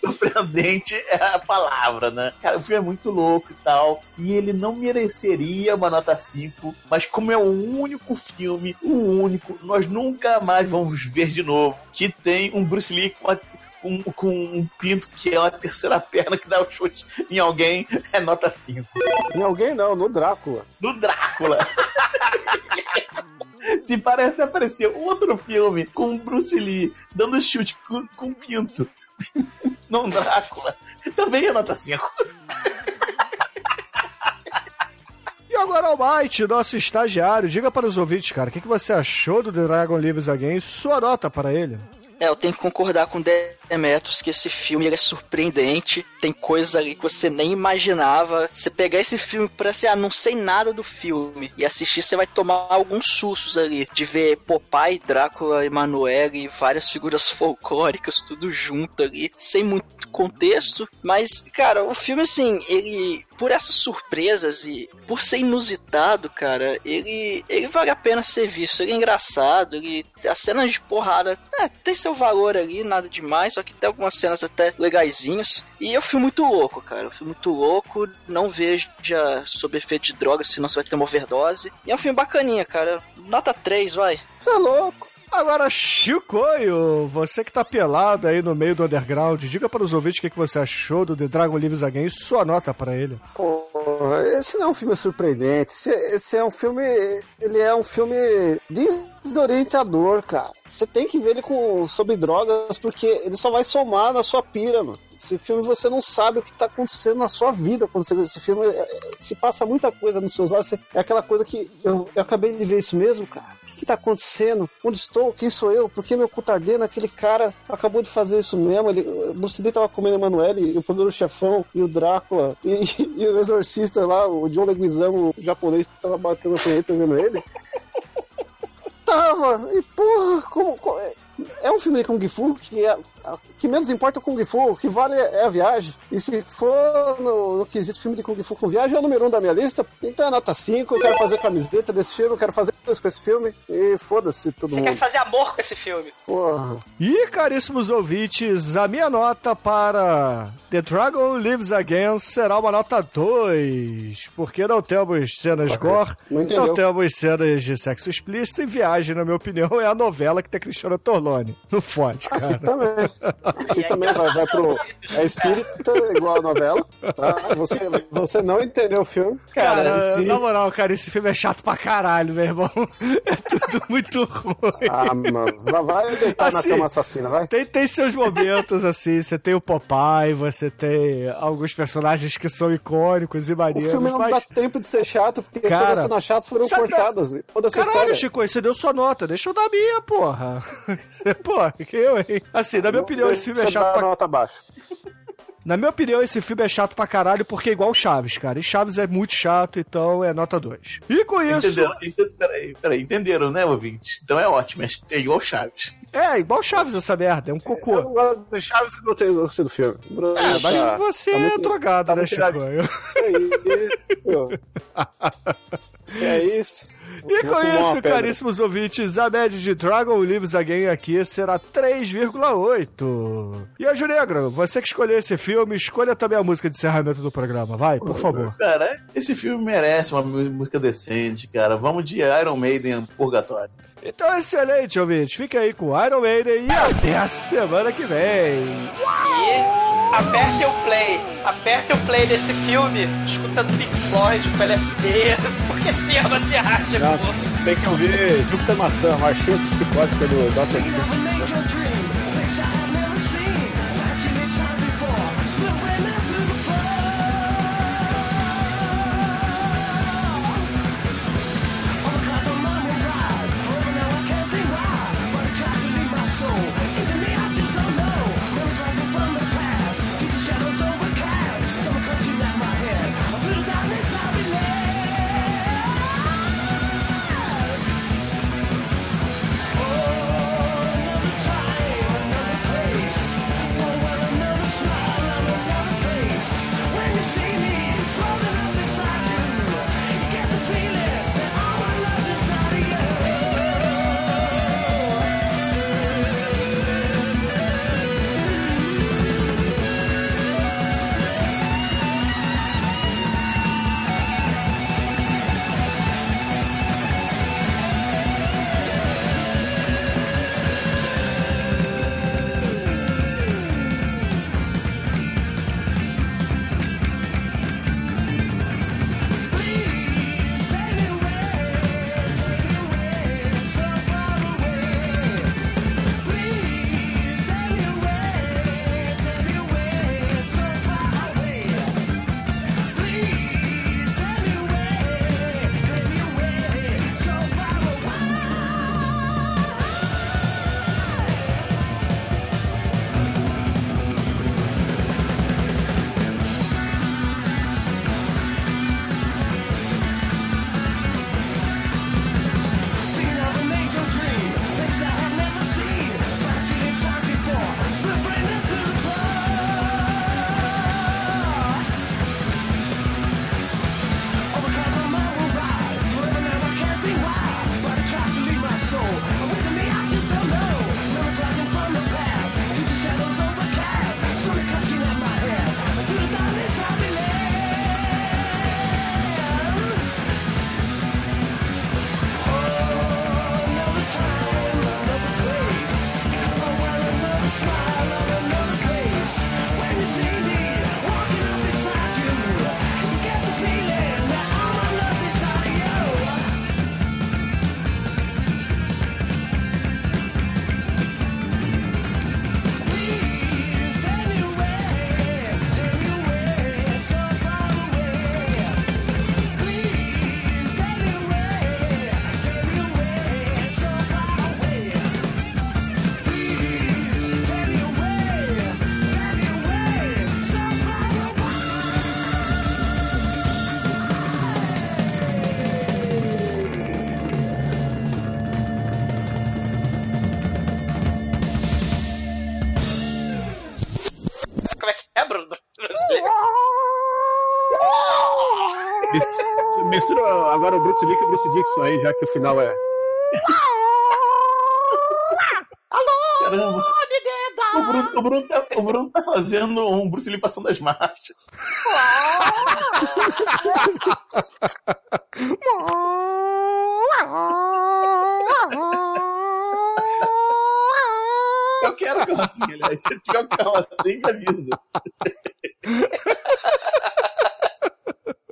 surpreendente é a palavra, né? Cara, o filme é muito louco e tal. E ele não mereceria uma nota 5, mas como é o único filme, o único, nós nunca mais vamos ver de novo, que tem um Bruce Lee com a- com, com um pinto que é uma terceira perna que dá o chute em alguém, é nota 5. Em alguém não, no Drácula. No Drácula. *laughs* Se parece aparecer outro filme com o Bruce Lee dando chute com, com pinto *laughs* no Drácula, também é nota 5. E agora, Almighty, nosso estagiário, diga para os ouvintes, cara, o que, que você achou do The Dragon Lives Again e sua nota para ele. É, eu tenho que concordar com o Demetrius que esse filme é surpreendente. Tem coisas ali que você nem imaginava. Você pegar esse filme pra assim, ah, não sei nada do filme e assistir, você vai tomar alguns sustos ali. De ver Popeye, Drácula, Emanuele e várias figuras folclóricas, tudo junto ali, sem muito contexto. Mas, cara, o filme, assim, ele. Por essas surpresas e por ser inusitado, cara, ele, ele vale a pena ser visto. Ele é engraçado, ele, as cenas de porrada é, tem seu valor ali, nada demais, só que tem algumas cenas até legaisinhas. E é um filme muito louco, cara. É um filme muito louco. Não veja sob efeito de drogas, senão você vai ter uma overdose. E é um filme bacaninha, cara. Nota 3, vai. Você é louco. Agora, Chicoio, você que tá pelado aí no meio do underground, diga para os ouvintes o que, que você achou do The Dragon Lives Again e sua nota para ele. Pô, esse não é um filme surpreendente. Esse, esse é um filme. Ele é um filme desorientador, cara. Você tem que ver ele com, sobre drogas, porque ele só vai somar na sua pira, mano. Esse filme você não sabe o que tá acontecendo na sua vida quando você vê esse filme. é, é, Se passa muita coisa nos seus olhos. É aquela coisa que eu, eu acabei de ver isso mesmo, cara. O que, que tá acontecendo? Onde estou? Quem sou eu? Por que meu cu tá ardendo? Aquele cara acabou de fazer isso mesmo. Ele, o Bruce Lee tava comendo Emanuele, e o poderoso chefão, e o Drácula, *laughs* e, e o exorcista lá, o John Leguizamo, o japonês, tava batendo a punheta vendo ele. *laughs* Tava! E porra, como. co- é- É um filme de Kung Fu que é. O que menos importa é o Kung Fu, o que vale é a viagem. E se for no, no quesito filme de Kung Fu com viagem, é o número um da minha lista. Então é nota 5, eu quero fazer camiseta desse filme, eu quero fazer coisas com esse filme. E foda-se todo Você mundo. quer fazer amor com esse filme? Porra. E, caríssimos ouvintes, a minha nota para The Dragon Lives Again será uma nota 2, porque não temos cenas gore, Não não, temos cenas de sexo explícito e Viagem, na minha opinião, é a novela que tem Cristiano Torlone. Não fode, Aqui cara. também. Aqui também vai, vai pro. É espírita, igual a novela. Tá? Você, você não entendeu o filme. Cara, Cara, sim. na moral, cara, esse filme é chato pra caralho, meu irmão. *laughs* É tudo muito ruim. Ah, mano. Vai, vai deitar Assim, na cama assassina, vai. Tem, tem seus momentos, assim, você tem o Popeye, você tem alguns personagens que são icônicos e O maneiros, filme não mas... dá tempo de ser chato, porque Cara, todas as cenas chatas foram sabe- cortadas. Toda essa Caralho, história. Chico, você deu sua nota, deixa eu dar a minha, porra. *laughs* Porra, que eu, hein? Assim, na minha opinião, esse filme é chato pra... nota baixa. *laughs* Na minha opinião, esse filme é chato pra caralho, porque é igual Chaves, cara. E Chaves é muito chato, então é nota 2. E com isso... Entenderam? Ente- Peraí, peraí, entenderam, né, ouvinte? Então é ótimo, é igual Chaves. É, igual Chaves essa merda, é um Eu cocô. não gosto de Chaves tem gostei do filme. Ah, mas tá- você tá é muito- drogado, tá né, Chico? É isso. *laughs* É isso. E com isso, caríssimos ouvintes, a média de Dragon Lives Again aqui será 3,8. E a Negra, você que escolheu esse filme, escolha também a música de encerramento do programa, vai, por favor. Cara, esse filme merece uma mú- música decente, cara. Vamos de Iron Maiden Purgatório. Então, excelente, ouvintes. Fica aí com Iron Maiden e até a semana que vem. E aperte o play, aperte o play desse filme, escutando Pink Floyd com LSD, *laughs* porque assim é uma viagem, Não, pô. tem que ouvir Júpiter Maçã, marchinha psicótica do Dr. Phil. Agora o Bruce Lee com o Bruce Dixon aí, já que o final é. *laughs* Caramba. O Bruno, o, Bruno tá, o Bruno tá fazendo um Bruce Lee passando as marchas. Eu quero carro assim, aliás. Se tiver um carro assim, me avisa.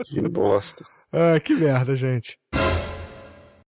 Que bosta. Que merda, gente.